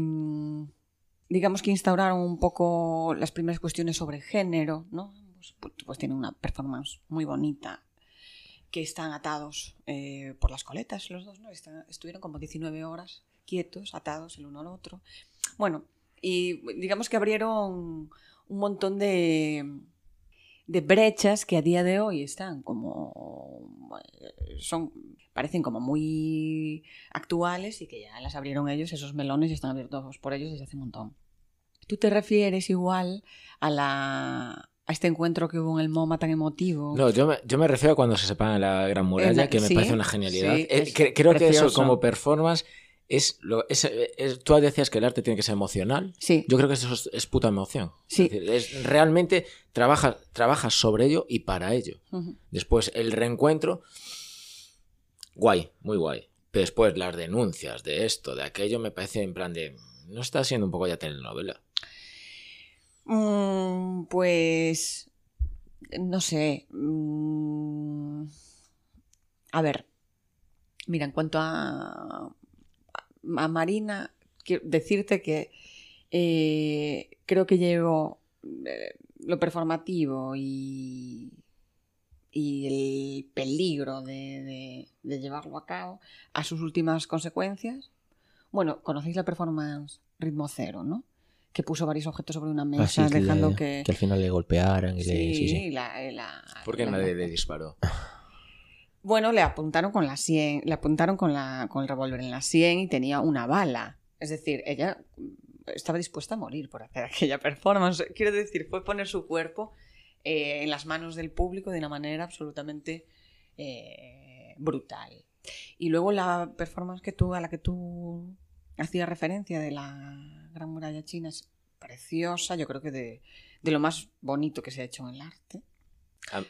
[SPEAKER 3] digamos que instauraron un poco las primeras cuestiones sobre género no pues, pues tienen una performance muy bonita que están atados eh, por las coletas los dos, ¿no? Estuvieron como 19 horas quietos, atados el uno al otro. Bueno, y digamos que abrieron un montón de, de brechas que a día de hoy están como eh, son parecen como muy actuales y que ya las abrieron ellos, esos melones y están abiertos por ellos desde hace un montón. Tú te refieres igual a la a este encuentro que hubo en el MoMA tan emotivo.
[SPEAKER 2] No, yo me, yo me refiero a cuando se separan la Gran Muralla, que me
[SPEAKER 3] sí,
[SPEAKER 2] parece una genialidad.
[SPEAKER 3] sí,
[SPEAKER 2] Eh,
[SPEAKER 3] es
[SPEAKER 2] creo que eso como performance es, lo, es, es- Tú decías que el arte tiene que ser emocional.
[SPEAKER 3] Sí.
[SPEAKER 2] Yo creo que eso es, es puta emoción.
[SPEAKER 3] Sí.
[SPEAKER 2] Es decir, realmente trabajas trabaja sobre ello y para ello. Después el reencuentro, guay, muy guay. Pero después las denuncias de esto, de aquello, me parece en plan de... No está siendo un poco ya telenovela.
[SPEAKER 3] Mm, pues no sé. mm, a ver, mira, en cuanto a, a Marina, quiero decirte que eh, creo que llevo eh, lo performativo y, y el peligro de, de- de llevarlo a cabo a sus últimas consecuencias. Bueno, conocéis la performance Ritmo Cero, ¿no? Que puso varios objetos sobre una mesa,
[SPEAKER 1] Ah, sí, que
[SPEAKER 3] dejando
[SPEAKER 1] le-
[SPEAKER 3] que...
[SPEAKER 1] que al final le golpearan y le...
[SPEAKER 3] Sí,
[SPEAKER 1] sí, sí.
[SPEAKER 3] la- la-
[SPEAKER 2] Porque
[SPEAKER 3] la-
[SPEAKER 2] nadie le disparó.
[SPEAKER 3] Bueno, le apuntaron con la sien, le apuntaron con, la, con el revólver en la sien y tenía una bala. Es decir, ella estaba dispuesta a morir por hacer aquella performance. Quiero decir, fue poner su cuerpo eh, en las manos del público de una manera absolutamente eh, brutal. Y luego la performance que tú, a la que tú hacías referencia de la Gran Muralla China es preciosa, yo creo que de, de lo más bonito que se ha hecho en el arte.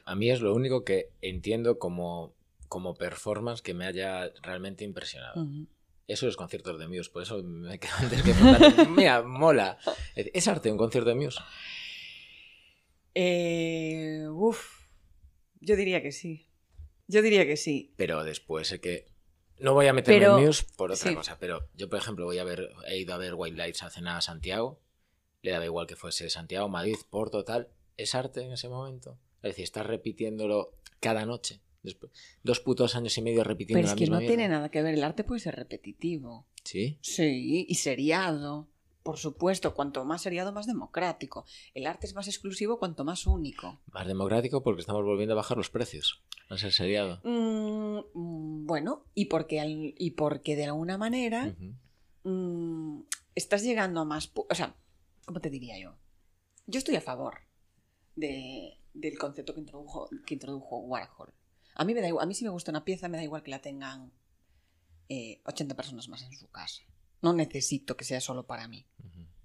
[SPEAKER 2] A mí es lo único que entiendo como, como performance que me haya realmente impresionado.
[SPEAKER 3] Ujú.
[SPEAKER 2] Eso es conciertos de Muse, por eso me quedo antes que preguntar, Mira, mola. ¿Es arte un concierto de Muse?
[SPEAKER 3] Eh, uf, yo diría que sí. Yo diría que sí.
[SPEAKER 2] Pero después sé que. No voy a meterme
[SPEAKER 3] Pero-
[SPEAKER 2] en Muse por otra
[SPEAKER 3] sí.
[SPEAKER 2] cosa, pero yo, por ejemplo, voy a ver, he ido a ver White Lights hace nada a Santiago. Le daba igual que fuese Santiago, Madrid, Porto, tal. ¿Es arte en ese momento? Es decir, estás repitiéndolo cada noche. Después, dos putos años y medio repitiendo
[SPEAKER 3] Pero
[SPEAKER 2] la
[SPEAKER 3] es que
[SPEAKER 2] misma
[SPEAKER 3] no tiene nada que ver. El arte puede ser repetitivo.
[SPEAKER 2] Sí.
[SPEAKER 3] Sí, y seriado. Por supuesto, cuanto más seriado, más democrático. El arte es más exclusivo cuanto más único.
[SPEAKER 2] Más democrático porque estamos volviendo a bajar los precios. No ser seriado.
[SPEAKER 3] Mm, mm, bueno, y porque, al- y porque de alguna manera mm, estás llegando a más... O sea, ¿cómo te diría yo? Yo estoy a favor de- del concepto que introdujo, que introdujo Warhol. A mí, me da igual, a mí si me gusta una pieza, me da igual que la tengan eh, 80 personas más en su casa. No necesito que sea solo para mí.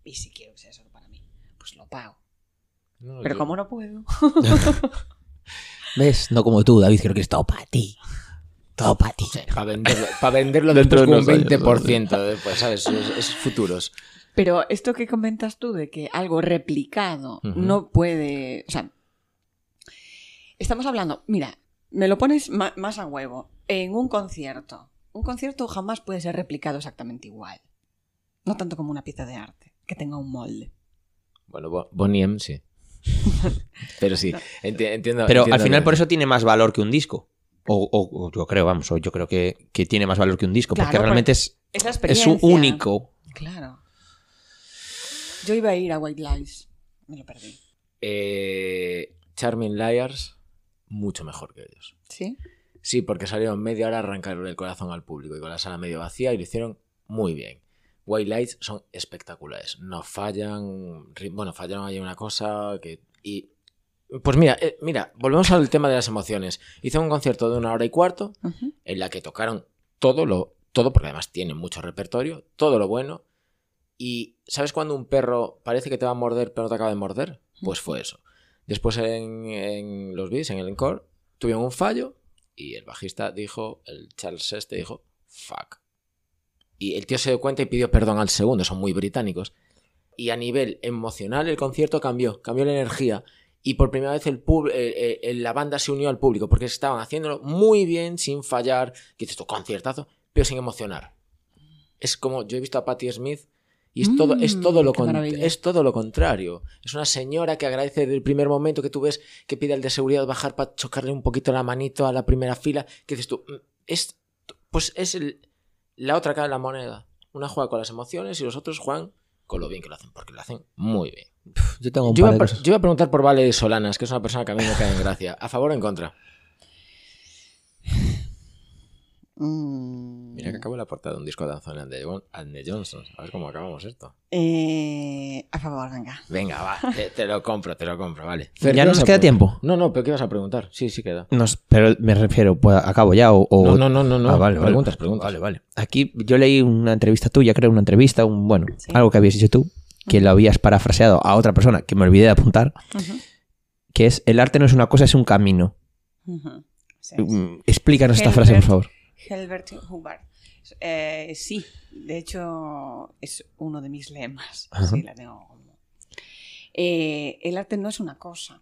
[SPEAKER 3] Y si quiero que sea solo para mí, pues lo pago.
[SPEAKER 2] No,
[SPEAKER 3] Pero
[SPEAKER 2] yo-
[SPEAKER 3] como no puedo...
[SPEAKER 1] ¿Ves? No como tú, David, creo que es todo para ti. Todo para ti.
[SPEAKER 2] Para venderlo, pa' venderlo
[SPEAKER 1] Dentro
[SPEAKER 2] después
[SPEAKER 1] de
[SPEAKER 2] un
[SPEAKER 1] unos años,
[SPEAKER 2] 20%, de, pues, ¿sabes? Es, es futuros.
[SPEAKER 3] Pero esto que comentas tú de que algo replicado no puede. O sea, estamos hablando. Mira, me lo pones más a huevo. En un concierto. Un concierto jamás puede ser replicado exactamente igual. No tanto como una pieza de arte, que tenga un molde.
[SPEAKER 2] Bueno, Bo- Bonnie M, sí. Pero sí, enti- entiendo.
[SPEAKER 1] Pero
[SPEAKER 2] entiendo
[SPEAKER 1] al final
[SPEAKER 2] que-
[SPEAKER 1] por eso tiene más valor que un disco. O, o- o yo creo, vamos, o yo creo que, que tiene más valor que un disco.
[SPEAKER 3] Claro,
[SPEAKER 1] porque realmente es,
[SPEAKER 3] Esa
[SPEAKER 1] es un único.
[SPEAKER 3] Claro. Yo iba a ir a White Lies. Me lo perdí.
[SPEAKER 2] Eh, Charming Liars, mucho mejor que ellos.
[SPEAKER 3] ¿Sí?
[SPEAKER 2] Sí, porque salieron media hora a arrancar el corazón al público y con la sala medio vacía y lo hicieron muy bien. White Lights son espectaculares, no fallan, bueno, fallaron ahí una cosa que... Y, pues mira, eh, mira, volvemos al tema de las emociones. Hice un concierto de una hora y cuarto en la que tocaron todo lo, todo, porque además tienen mucho repertorio, todo lo bueno. Y ¿sabes cuando un perro parece que te va a morder pero no te acaba de morder? Pues fue eso. Después en, los beats, en el encore, tuvieron un fallo y el bajista dijo, el Charles este dijo, fuck. Y el tío se dio cuenta y pidió perdón al segundo, son muy británicos. Y a nivel emocional el concierto cambió, cambió la energía. Y por primera vez el pub- eh, eh, la banda se unió al público porque estaban haciéndolo muy bien, sin fallar. Que dices conciertazo, pero sin emocionar. Es como, yo he visto a Patti Smith y es, todo, es,
[SPEAKER 3] Mm,
[SPEAKER 2] todo lo con-
[SPEAKER 3] maravilla.
[SPEAKER 2] es todo lo contrario. Es una señora que agradece desde el primer momento que tú ves que pide al de seguridad bajar para chocarle un poquito la manito a la primera fila. Que dices tú, "Mm, es, pues es el- la otra cara de la moneda. Una juega con las emociones y los otros juegan con lo bien que lo hacen, porque lo hacen muy bien.
[SPEAKER 1] Yo tengo un
[SPEAKER 2] Yo
[SPEAKER 1] par
[SPEAKER 2] iba,
[SPEAKER 1] de
[SPEAKER 2] a,
[SPEAKER 1] cosas.
[SPEAKER 2] yo iba a preguntar por Vale Solanas, que es una persona que a mí me cae en gracia. ¿A favor o en contra?
[SPEAKER 3] Mm,
[SPEAKER 2] Mira que acabo la portada de un disco de Anthony and the, Jon- and the Johnsons. A ver cómo acabamos esto.
[SPEAKER 3] eh, a favor, venga.
[SPEAKER 2] Venga, va. Te, te lo compro, te lo compro, vale.
[SPEAKER 1] ¿Ya
[SPEAKER 2] ¿qué
[SPEAKER 1] no nos queda tiempo?
[SPEAKER 2] No, no, pero ¿qué vas a preguntar? Sí, sí queda.
[SPEAKER 1] Nos- pero me refiero, pues, acabo ya o... o-
[SPEAKER 2] No, no, no, no, no.
[SPEAKER 1] Ah, vale, vale.
[SPEAKER 2] Preguntas, preguntas.
[SPEAKER 1] Vale, vale. Aquí yo leí una entrevista tuya, creo, una entrevista, un bueno,
[SPEAKER 3] Sí.
[SPEAKER 1] algo que habías dicho tú, que lo habías parafraseado a otra persona que me olvidé de apuntar, que es el arte no es una cosa, es un camino.
[SPEAKER 3] Sí,
[SPEAKER 1] Mm, Explícanos esta frase, por favor.
[SPEAKER 3] Helbert Hubbard. Eh, sí, de hecho es uno de mis lemas.
[SPEAKER 1] Ajá.
[SPEAKER 3] Sí, la tengo como- Eh, el arte no es una cosa,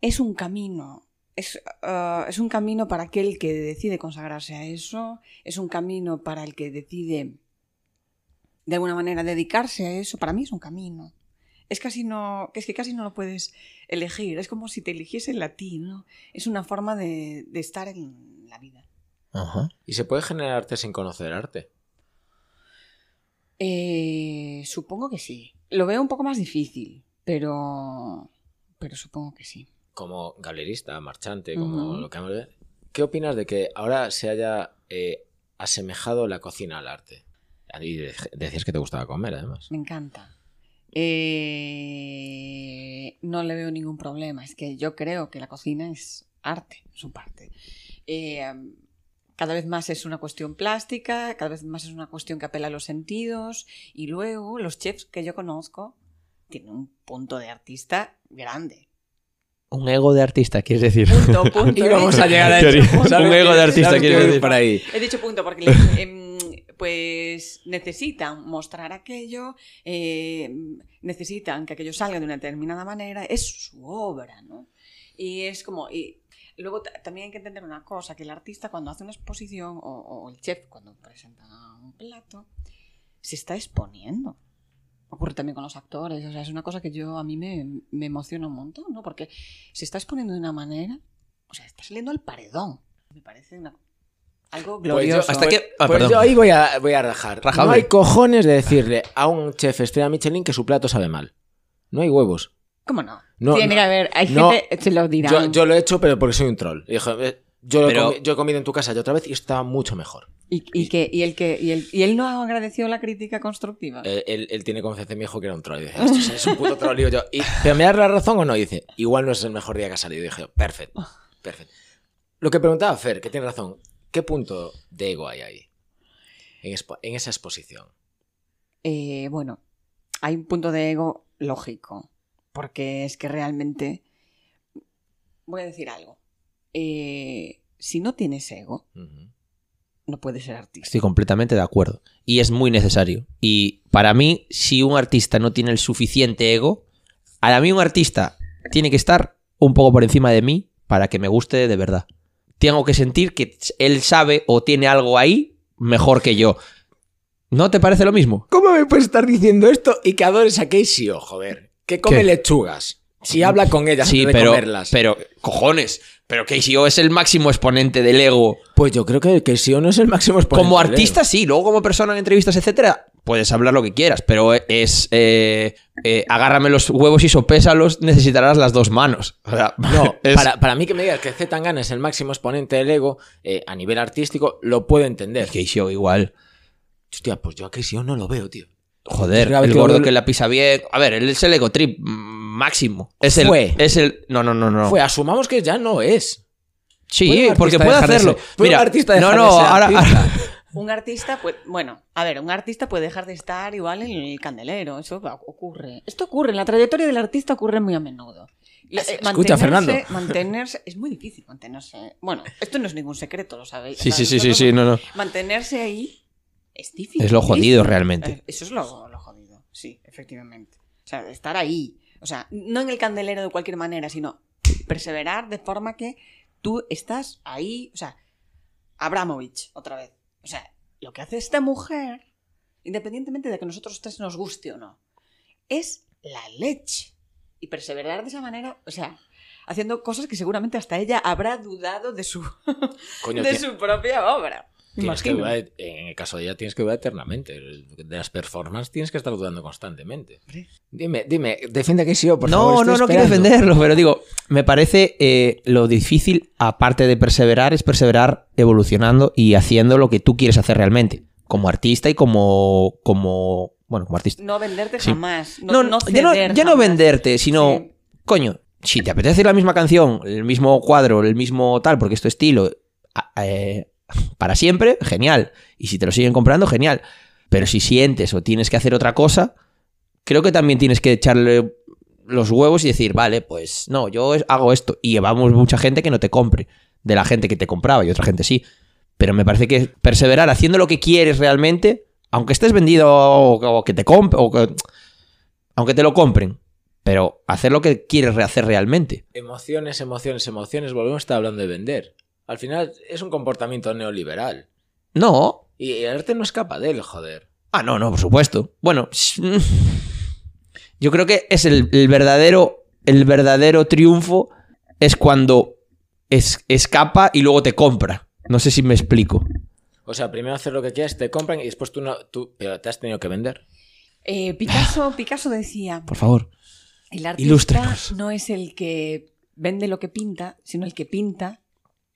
[SPEAKER 3] es un camino. Es, ah, es un camino para aquel que decide consagrarse a eso, es un camino para el que decide de alguna manera dedicarse a eso. Para mí es un camino. Es casi no, es que casi no lo puedes elegir. Es como si te eligiesen a ti, ¿no? Es una forma de, de estar en la vida.
[SPEAKER 1] Ajá.
[SPEAKER 2] ¿Y se puede generar arte sin conocer arte?
[SPEAKER 3] Eh, supongo que sí. Lo veo un poco más difícil, pero, pero supongo que sí.
[SPEAKER 2] Como galerista, marchante, como
[SPEAKER 3] Ujú.
[SPEAKER 2] lo que ¿Qué opinas de que ahora se haya eh, asemejado la cocina al arte? Y de- decías que te gustaba comer, además.
[SPEAKER 3] Me encanta. Eh, no le veo ningún problema. Es que yo creo que la cocina es arte, su parte. Eh, cada vez más es una cuestión plástica, cada vez más es una cuestión que apela a los sentidos. Y luego los chefs que yo conozco tienen un punto de artista grande.
[SPEAKER 1] Un ego de artista, quieres decir.
[SPEAKER 3] Punto, punto.
[SPEAKER 2] Y vamos a llegar a eso.
[SPEAKER 1] Un ego de artista,
[SPEAKER 2] ¿Sabes
[SPEAKER 1] quieres decir.
[SPEAKER 2] Por ahí.
[SPEAKER 3] He dicho punto porque em, pues necesitan mostrar aquello, eh, necesitan que aquello salga de una determinada manera, es su obra, ¿no? Y es como... Y luego ta- también hay que entender una cosa, que el artista cuando hace una exposición o, o el chef cuando presenta un plato, se está exponiendo. Ocurre también con los actores, o sea, es una cosa que yo a mí me, me emociona un montón, ¿no? Porque se está exponiendo de una manera, o sea, está saliendo al paredón. Me parece una, algo
[SPEAKER 2] Pues yo-
[SPEAKER 3] glorioso.
[SPEAKER 1] hasta que- ah,
[SPEAKER 2] pues
[SPEAKER 1] perdón.
[SPEAKER 2] yo ahí voy a, voy a rajar.
[SPEAKER 1] Rajable.
[SPEAKER 2] No hay cojones de decirle a un chef estrella Michelin que su plato sabe mal. No hay huevos.
[SPEAKER 3] ¿Cómo no?
[SPEAKER 2] No,
[SPEAKER 3] Tiene
[SPEAKER 2] no.
[SPEAKER 3] que haber, hay
[SPEAKER 2] No.
[SPEAKER 3] gente, se lo dirán.
[SPEAKER 2] Yo, yo lo he hecho, pero porque soy un troll. Eh, yo, he
[SPEAKER 1] Pero-
[SPEAKER 2] comi- yo he comido en tu casa ya otra vez y estaba mucho mejor.
[SPEAKER 3] y, y que, y, el que, y, el, y él no agradeció la crítica constructiva.
[SPEAKER 2] Eh, él, él tiene confianza en mi hijo que era un troll. Y dice, "Esto es un puto troll. Y yo, "Y- ¿pero me das la razón o no? Y dice, igual no es el mejor día que ha salido. Y dije, perfecto, perfecto. Lo que preguntaba Fer, que tiene razón, ¿qué punto de ego hay ahí? En, expo- en esa exposición.
[SPEAKER 3] Eh, bueno, hay un punto de ego lógico, porque es que realmente, voy a decir algo, Eh, si no tienes ego, no puedes ser artista.
[SPEAKER 1] Estoy completamente de acuerdo. Y es muy necesario. Y para mí, si un artista no tiene el suficiente ego, a mí un artista tiene que estar un poco por encima de mí para que me guste de verdad. Tengo que sentir que él sabe o tiene algo ahí mejor que yo. ¿No te parece lo mismo?
[SPEAKER 2] ¿Cómo me puedes estar diciendo esto y que adores a Casey, oh, joder? Que come
[SPEAKER 1] ¿Qué?
[SPEAKER 2] lechugas. Si habla con ellas
[SPEAKER 1] Sí,
[SPEAKER 2] antes de
[SPEAKER 1] pero,
[SPEAKER 2] comerlas.
[SPEAKER 1] pero, cojones, pero KCO es el máximo exponente del ego.
[SPEAKER 2] Pues yo creo que Casey no es el máximo exponente.
[SPEAKER 1] Como
[SPEAKER 2] del ego.
[SPEAKER 1] artista, sí, luego como persona en entrevistas, etcétera, puedes hablar lo que quieras, pero es eh, eh, agárrame los huevos y sopésalos, necesitarás las dos manos. O sea,
[SPEAKER 2] No,
[SPEAKER 1] es-
[SPEAKER 2] para, para mí que me digas que Z Tangana es el máximo exponente del ego eh, a nivel artístico, lo puedo entender.
[SPEAKER 1] KCO igual.
[SPEAKER 2] Hostia, pues yo a Casey no lo veo, tío.
[SPEAKER 1] Joder, el
[SPEAKER 2] que
[SPEAKER 1] gordo
[SPEAKER 2] lo-
[SPEAKER 1] que la pisa bien. A ver, él es el ego trip máximo. Es el,
[SPEAKER 2] Fue.
[SPEAKER 1] es el. No, no, no, no.
[SPEAKER 2] Fue, asumamos que ya no es.
[SPEAKER 1] sí,
[SPEAKER 2] ¿Puede
[SPEAKER 1] porque puede hacerlo.
[SPEAKER 2] ser- puede un
[SPEAKER 1] Mira,
[SPEAKER 2] artista
[SPEAKER 1] no,
[SPEAKER 2] dejar
[SPEAKER 1] no,
[SPEAKER 2] de ser
[SPEAKER 1] ahora,
[SPEAKER 2] artista?
[SPEAKER 1] ahora-
[SPEAKER 3] Un artista, pues, bueno, a ver, un artista puede dejar de estar igual en el candelero, eso ocurre. Esto ocurre, en la trayectoria del artista ocurre muy a menudo. La- eh,
[SPEAKER 2] Escucha, Fernando.
[SPEAKER 3] Mantenerse, es muy difícil mantenerse. Bueno, esto no es ningún secreto, lo sabéis.
[SPEAKER 1] Sí,
[SPEAKER 3] O sea,
[SPEAKER 1] sí, sí, sí, no, no.
[SPEAKER 3] Mantenerse ahí es difícil.
[SPEAKER 1] Es lo jodido realmente.
[SPEAKER 3] Eso es lo, lo jodido, sí, efectivamente. O sea, estar ahí. O sea, no en el candelero de cualquier manera, sino perseverar de forma que tú estás ahí. O sea, Abramovich, otra vez. O sea, lo que hace esta mujer, independientemente de que a nosotros tres nos guste o no, es la leche. Y perseverar de esa manera, o sea, haciendo cosas que seguramente hasta ella habrá dudado de su,
[SPEAKER 2] Coño,
[SPEAKER 3] de su propia obra.
[SPEAKER 2] Tienes que en el caso de ella tienes que durar eternamente. De las performances tienes que estar dudando constantemente. Dime, dime, defiende sí o por
[SPEAKER 1] no,
[SPEAKER 2] favor.
[SPEAKER 1] no,
[SPEAKER 2] estoy
[SPEAKER 1] no quiero defenderlo, pero digo, me parece eh, lo difícil, aparte de perseverar, es perseverar evolucionando y haciendo lo que tú quieres hacer realmente, como artista y como, como bueno, como artista.
[SPEAKER 3] No venderte
[SPEAKER 1] Sí.
[SPEAKER 3] jamás. No,
[SPEAKER 1] No,
[SPEAKER 3] no
[SPEAKER 1] ya no, ya no venderte, sino,
[SPEAKER 3] Sí.
[SPEAKER 1] coño, si te apetece la misma canción, el mismo cuadro, el mismo tal, porque es tu estilo, a- eh, para siempre, genial. Y si te lo siguen comprando, genial. Pero si sientes o tienes que hacer otra cosa, creo que también tienes que echarle los huevos y decir, vale, pues no, yo hago esto. Y llevamos mucha gente que no te compre, de la gente que te compraba y otra gente sí. Pero me parece que perseverar haciendo lo que quieres realmente, aunque estés vendido o, que te compre, aunque te lo compren, pero hacer lo que quieres hacer realmente.
[SPEAKER 2] Emociones, emociones, emociones. Volvemos a estar hablando de vender. Al final es un comportamiento neoliberal.
[SPEAKER 1] No.
[SPEAKER 2] Y el arte no escapa de él, joder.
[SPEAKER 1] Ah, no, no, por supuesto. Bueno, yo creo que es el, el verdadero, el verdadero triunfo es cuando es- escapa y luego te compra. No sé si me explico.
[SPEAKER 2] O sea, primero hacer lo que quieras, te compran y después tú no. Tú, pero te has tenido que vender.
[SPEAKER 3] Eh, Picasso, Picasso decía,
[SPEAKER 1] Por favor.
[SPEAKER 3] el artista
[SPEAKER 1] Ilústrenos.
[SPEAKER 3] no es el que vende lo que pinta, sino el que pinta.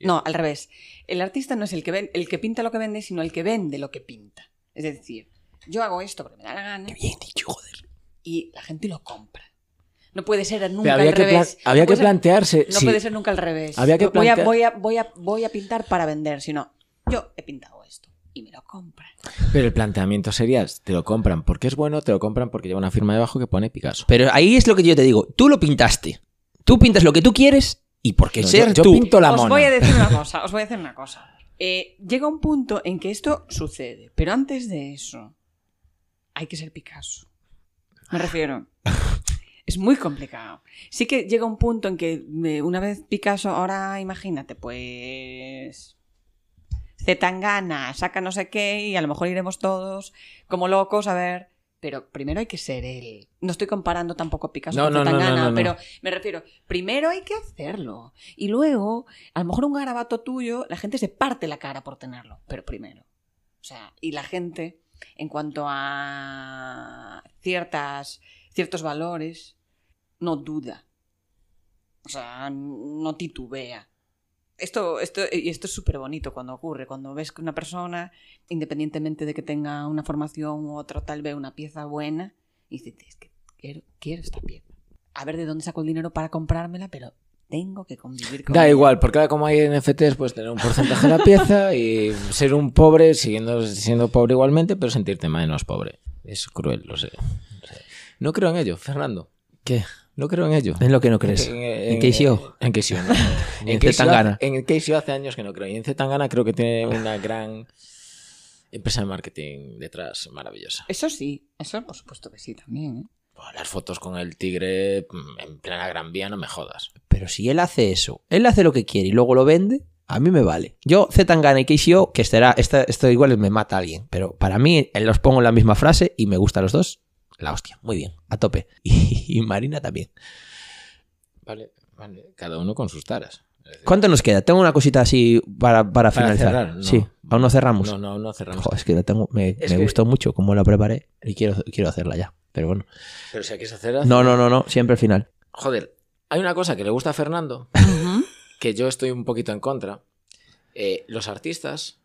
[SPEAKER 3] No, al revés. El artista no es el que, ven- el que pinta lo que vende, sino el que vende lo que pinta. Es decir, yo hago esto porque me da la gana
[SPEAKER 1] Bien dicho, joder.
[SPEAKER 3] y la gente lo compra. No puede ser nunca
[SPEAKER 2] había
[SPEAKER 3] al
[SPEAKER 2] que,
[SPEAKER 3] revés.
[SPEAKER 2] había
[SPEAKER 3] No
[SPEAKER 2] que
[SPEAKER 3] ser-
[SPEAKER 2] plantearse.
[SPEAKER 3] No puede ser nunca al revés.
[SPEAKER 2] Había que
[SPEAKER 3] voy, a, voy, a, voy, a, voy a pintar para vender, sino yo he pintado esto y me lo compran.
[SPEAKER 2] Pero el planteamiento sería: te lo compran porque es bueno, te lo compran porque lleva una firma debajo que pone Picasso.
[SPEAKER 1] Pero ahí es lo que yo te digo. Tú lo pintaste. Tú pintas lo que tú quieres y porque
[SPEAKER 2] No,
[SPEAKER 1] ser
[SPEAKER 2] yo, yo
[SPEAKER 1] tú.
[SPEAKER 2] pinto la
[SPEAKER 3] os
[SPEAKER 2] mona.
[SPEAKER 3] voy a decir una cosa, os voy a decir una cosa. Eh, llega un punto en que esto sucede, pero antes de eso hay que ser Picasso. Me refiero. Es muy complicado. Sí que llega un punto en que eh, una vez Picasso, ahora imagínate, pues Zetangana saca no sé qué y a lo mejor iremos todos como locos a ver. Pero primero hay que ser él. No estoy comparando tampoco a Picasso
[SPEAKER 2] No,
[SPEAKER 3] con
[SPEAKER 2] no, no, no.
[SPEAKER 3] pero me refiero, primero hay que hacerlo. Y luego, a lo mejor un garabato tuyo, la gente se parte la cara por tenerlo, pero primero. O sea, y la gente, en cuanto a ciertas, ciertos valores, no duda. O sea, no titubea. Esto, esto, y esto es súper bonito cuando ocurre, cuando ves que una persona, independientemente de que tenga una formación u otra, tal vez una pieza buena, y dice, es que quiero, quiero esta pieza. A ver de dónde saco el dinero para comprármela, pero tengo que convivir con
[SPEAKER 2] Da
[SPEAKER 3] ella".
[SPEAKER 2] igual, porque ahora como hay NFTs, puedes tener un porcentaje de la pieza y ser un pobre, siguiendo siendo pobre igualmente, pero sentirte menos pobre. Es cruel, lo sé. Lo sé. No creo en ello, Fernando.
[SPEAKER 1] ¿Qué?
[SPEAKER 2] No creo en ello.
[SPEAKER 1] Es lo que no crees.
[SPEAKER 2] En,
[SPEAKER 1] ¿En KCO?
[SPEAKER 2] En KCO, no.
[SPEAKER 1] En
[SPEAKER 2] KCO
[SPEAKER 1] Zetangana.
[SPEAKER 2] hace- En KCO hace años que no creo. Y en Zetangana creo que tiene una gran empresa de marketing detrás maravillosa.
[SPEAKER 3] Eso sí, eso por supuesto que sí también. ¿eh?
[SPEAKER 2] Las fotos con el tigre mm, en plena Gran Vía, no me jodas.
[SPEAKER 1] Pero si él hace eso, él hace lo que quiere y luego lo vende, a mí me vale. Yo, Zetangana y KCO, que estará, esta- esto igual me mata a alguien, pero para mí eh, los pongo en la misma frase y me gustan los dos. La hostia, muy bien, a tope. Y, Marina también.
[SPEAKER 2] Vale, vale. Cada uno con sus taras. Decir,
[SPEAKER 1] ¿Cuánto nos queda? Tengo una cosita así para, para, finalizar.
[SPEAKER 2] cerrar, no.
[SPEAKER 1] Sí, aún no cerramos.
[SPEAKER 2] No, no, no cerramos.
[SPEAKER 1] Joder, es que la tengo, me,
[SPEAKER 2] Es
[SPEAKER 1] me
[SPEAKER 2] que-
[SPEAKER 1] gustó mucho cómo la preparé y quiero, quiero hacerla ya. Pero bueno.
[SPEAKER 2] Pero si quieres hacer...
[SPEAKER 1] No, no, no, no, siempre al final.
[SPEAKER 2] Joder, hay una cosa que le gusta a Fernando, que yo estoy un poquito en contra. Eh, los artistas,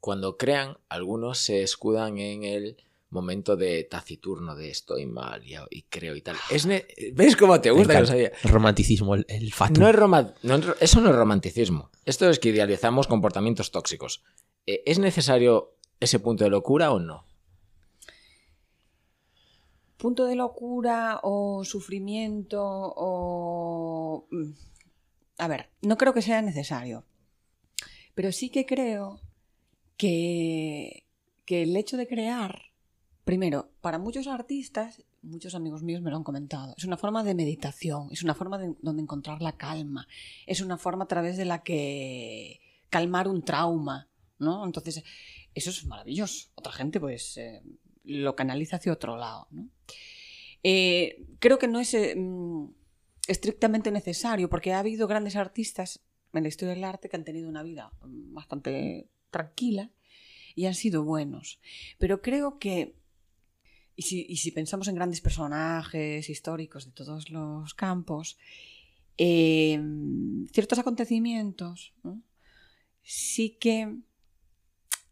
[SPEAKER 2] cuando crean, algunos se escudan en el momento de taciturno, de estoy mal y, y creo y tal. Es ne- ¿Ves cómo te gusta? sabía?
[SPEAKER 1] Romanticismo, el, el fatum.
[SPEAKER 2] No es roma- no es- eso no es romanticismo. Esto es que idealizamos comportamientos tóxicos. Eh, ¿Es necesario ese punto de locura o no?
[SPEAKER 3] Punto de locura o sufrimiento o... mm, A ver, no creo que sea necesario. Pero sí que creo que, que el hecho de crear, primero, para muchos artistas, muchos amigos míos me lo han comentado, es una forma de meditación, es una forma de donde encontrar la calma, es una forma a través de la que calmar un trauma, ¿no? Entonces, eso es maravilloso. Otra gente, pues, eh, lo canaliza hacia otro lado. Eh, creo que no es eh, mm, estrictamente necesario, porque ha habido grandes artistas en la historia del arte que han tenido una vida bastante tranquila y han sido buenos. Pero creo que, y si, y si pensamos en grandes personajes históricos de todos los campos, eh, ciertos acontecimientos sí que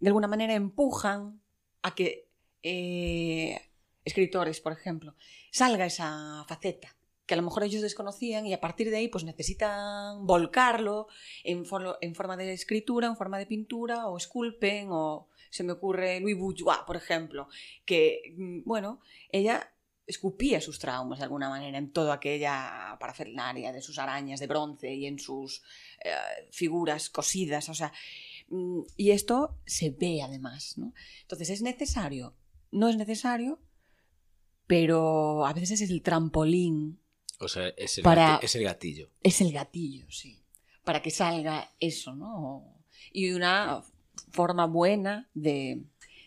[SPEAKER 3] de alguna manera empujan a que eh, escritores, por ejemplo, salga esa faceta que a lo mejor ellos desconocían y a partir de ahí pues necesitan volcarlo en, en forma de escritura, en forma de pintura o esculpen o se me ocurre Louis Bourgeois, por ejemplo, que, mm, bueno, ella escupía sus traumas de alguna manera en toda aquella parafernalia de sus arañas de bronce y en sus eh, figuras cosidas, o sea, mm, y esto se ve además, ¿no? Entonces, ¿es necesario? No es necesario, pero a veces es el trampolín,
[SPEAKER 2] O sea, es el,
[SPEAKER 3] Para-
[SPEAKER 2] es el gatillo.
[SPEAKER 3] es el gatillo, sí, para que salga eso, ¿no? Y una forma buena de,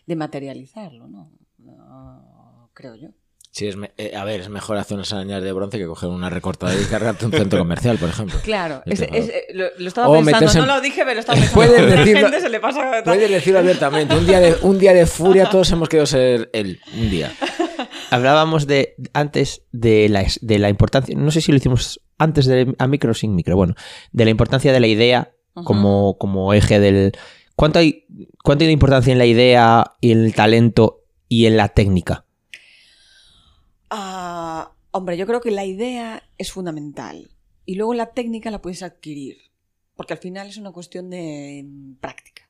[SPEAKER 3] de materializarlo, ¿no? No, Creo yo.
[SPEAKER 2] Sí, es me- eh, a ver, es mejor hacer unas arañas de bronce que coger una recortada y cargarte un centro comercial, por ejemplo.
[SPEAKER 3] Claro,
[SPEAKER 2] Yo
[SPEAKER 3] es-
[SPEAKER 2] te-
[SPEAKER 3] es- eh, lo, lo estaba
[SPEAKER 2] O
[SPEAKER 3] pensando, no lo dije, pero estaba pensando.
[SPEAKER 2] Puedes decirlo-
[SPEAKER 3] gente se le pasa
[SPEAKER 2] Puedes decirlo abiertamente. Un día de, un día de furia todos hemos querido ser él. Un día.
[SPEAKER 1] Hablábamos de antes de la, de la importancia, no sé si lo hicimos antes de a micro o sin micro, bueno, de la importancia de la idea como, como eje del... ¿Cuánto hay, ¿Cuánto de importancia en la idea y en el talento y en la técnica?
[SPEAKER 3] Ah, hombre, yo creo que la idea es fundamental. Y luego la técnica la puedes adquirir. Porque al final es una cuestión de práctica.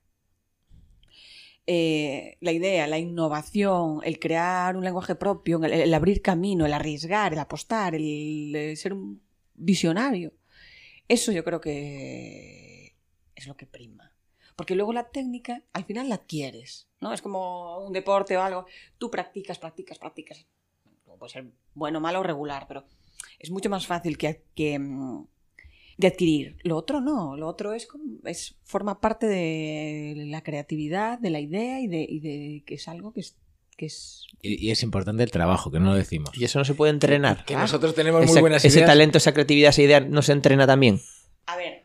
[SPEAKER 3] Eh, la idea, la innovación, el crear un lenguaje propio, el, abrir camino, el arriesgar, el apostar, el, ser un visionario. Eso yo creo que es lo que prima. Porque luego la técnica, al final la adquieres, ¿no? Es como un deporte o algo. Tú practicas, practicas, practicas puede ser bueno, malo o regular, pero es mucho más fácil que, que, mm, de adquirir. Lo otro no, lo otro es, como- es forma parte de la creatividad, de la idea y de, y de que es algo que es, que es
[SPEAKER 2] Y, y es importante el trabajo, que no lo decimos.
[SPEAKER 1] Y eso no se puede entrenar.
[SPEAKER 2] Que nosotros tenemos muy
[SPEAKER 1] Ese,
[SPEAKER 2] buenas
[SPEAKER 1] ese
[SPEAKER 2] ideas.
[SPEAKER 1] talento, esa creatividad, esa idea no se entrena también.
[SPEAKER 3] A ver,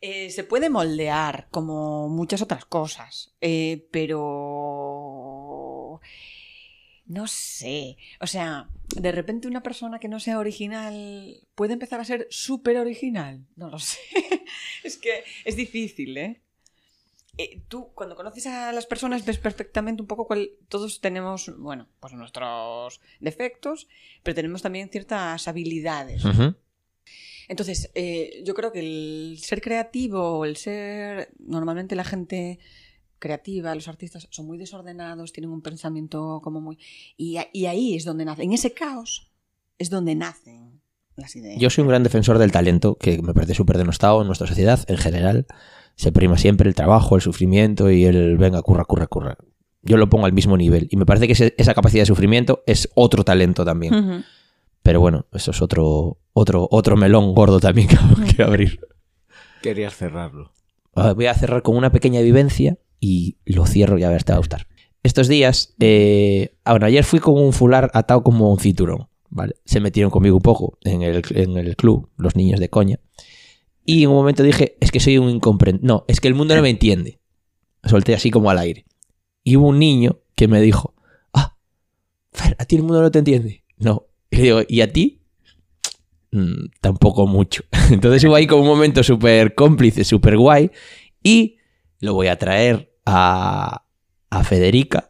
[SPEAKER 3] eh, se puede moldear como muchas otras cosas, eh, pero no sé. O sea, de repente una persona que no sea original puede empezar a ser súper original. No lo sé. es que es difícil, ¿eh? Eh, Tú, cuando conoces a las personas, ves perfectamente un poco cuál. Todos tenemos, bueno, pues nuestros defectos, pero tenemos también ciertas habilidades.
[SPEAKER 1] Ujú.
[SPEAKER 3] Entonces, eh, yo creo que el ser creativo, el ser. Normalmente la gente creativa, los artistas, son muy desordenados, tienen un pensamiento como muy. Y, ahí es donde nacen. En ese caos es donde nacen las ideas.
[SPEAKER 1] Yo soy un gran defensor del talento, que me parece súper denostado en nuestra sociedad en general. Se prima siempre el trabajo, el sufrimiento y el venga, curra, curra, curra. Yo lo pongo al mismo nivel. Y me parece que ese- esa capacidad de sufrimiento es otro talento también. Pero bueno, eso es otro, otro, otro melón gordo también que, que abrir.
[SPEAKER 2] Querías cerrarlo.
[SPEAKER 1] Ah, Voy a cerrar con una pequeña vivencia y lo cierro y a ver, te va a gustar. Estos días, eh, ah, bueno, ayer fui con un fular atado como un cinturón, ¿vale? Se metieron conmigo un poco en el, en el club, los niños de coña. Y en un momento dije, es que soy un incomprendido. No, es que el mundo no me entiende. Solté así como al aire. Y hubo un niño que me dijo, ah, Fer, ¿a ti el mundo no te entiende? No. Y le digo, ¿y a ti? "Mm, tampoco mucho. Entonces hubo ahí como un momento súper cómplice, súper guay. Y lo voy a traer a, a Federica,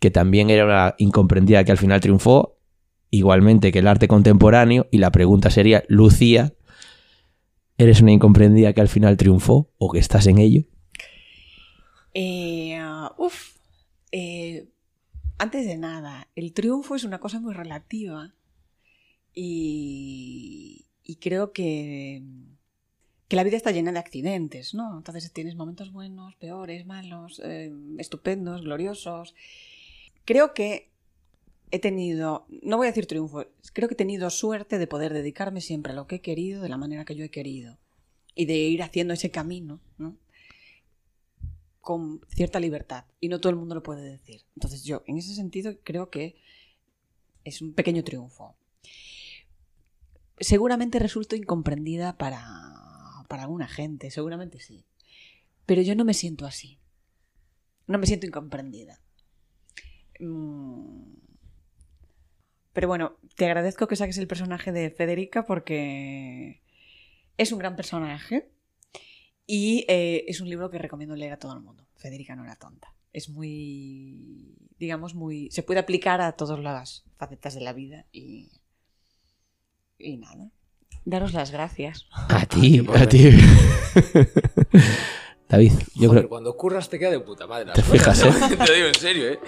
[SPEAKER 1] que también era una incomprendida que al final triunfó, igualmente que el arte contemporáneo. Y la pregunta sería, Lucía, ¿eres una incomprendida que al final triunfó o que estás en ello?
[SPEAKER 3] Eh, uf, eh, antes de nada, el triunfo es una cosa muy relativa y, creo que, que la vida está llena de accidentes, ¿no? Entonces tienes momentos buenos, peores, malos, eh, estupendos, gloriosos. Creo que he tenido, no voy a decir triunfo, creo que he tenido suerte de poder dedicarme siempre a lo que he querido de la manera que yo he querido y de ir haciendo ese camino, ¿no? con cierta libertad y no todo el mundo lo puede decir. Entonces yo, en ese sentido, creo que es un pequeño triunfo. Seguramente resulto incomprendida para, para alguna gente, seguramente sí. Pero yo no me siento así. no me siento incomprendida. Mm. Pero bueno, te agradezco que saques el personaje de Federica porque es un gran personaje y eh, es un libro que recomiendo leer a todo el mundo. Federica no era tonta. Es muy, digamos, muy... Se puede aplicar a todas las facetas de la vida y... Y nada. Daros las gracias.
[SPEAKER 1] A ti,
[SPEAKER 2] Joder.
[SPEAKER 1] a ti. David, yo
[SPEAKER 2] Joder,
[SPEAKER 1] creo...
[SPEAKER 2] cuando curras te queda de puta madre.
[SPEAKER 1] Te
[SPEAKER 2] cosas,
[SPEAKER 1] fijas,
[SPEAKER 2] ¿eh? Te lo digo en serio, ¿eh?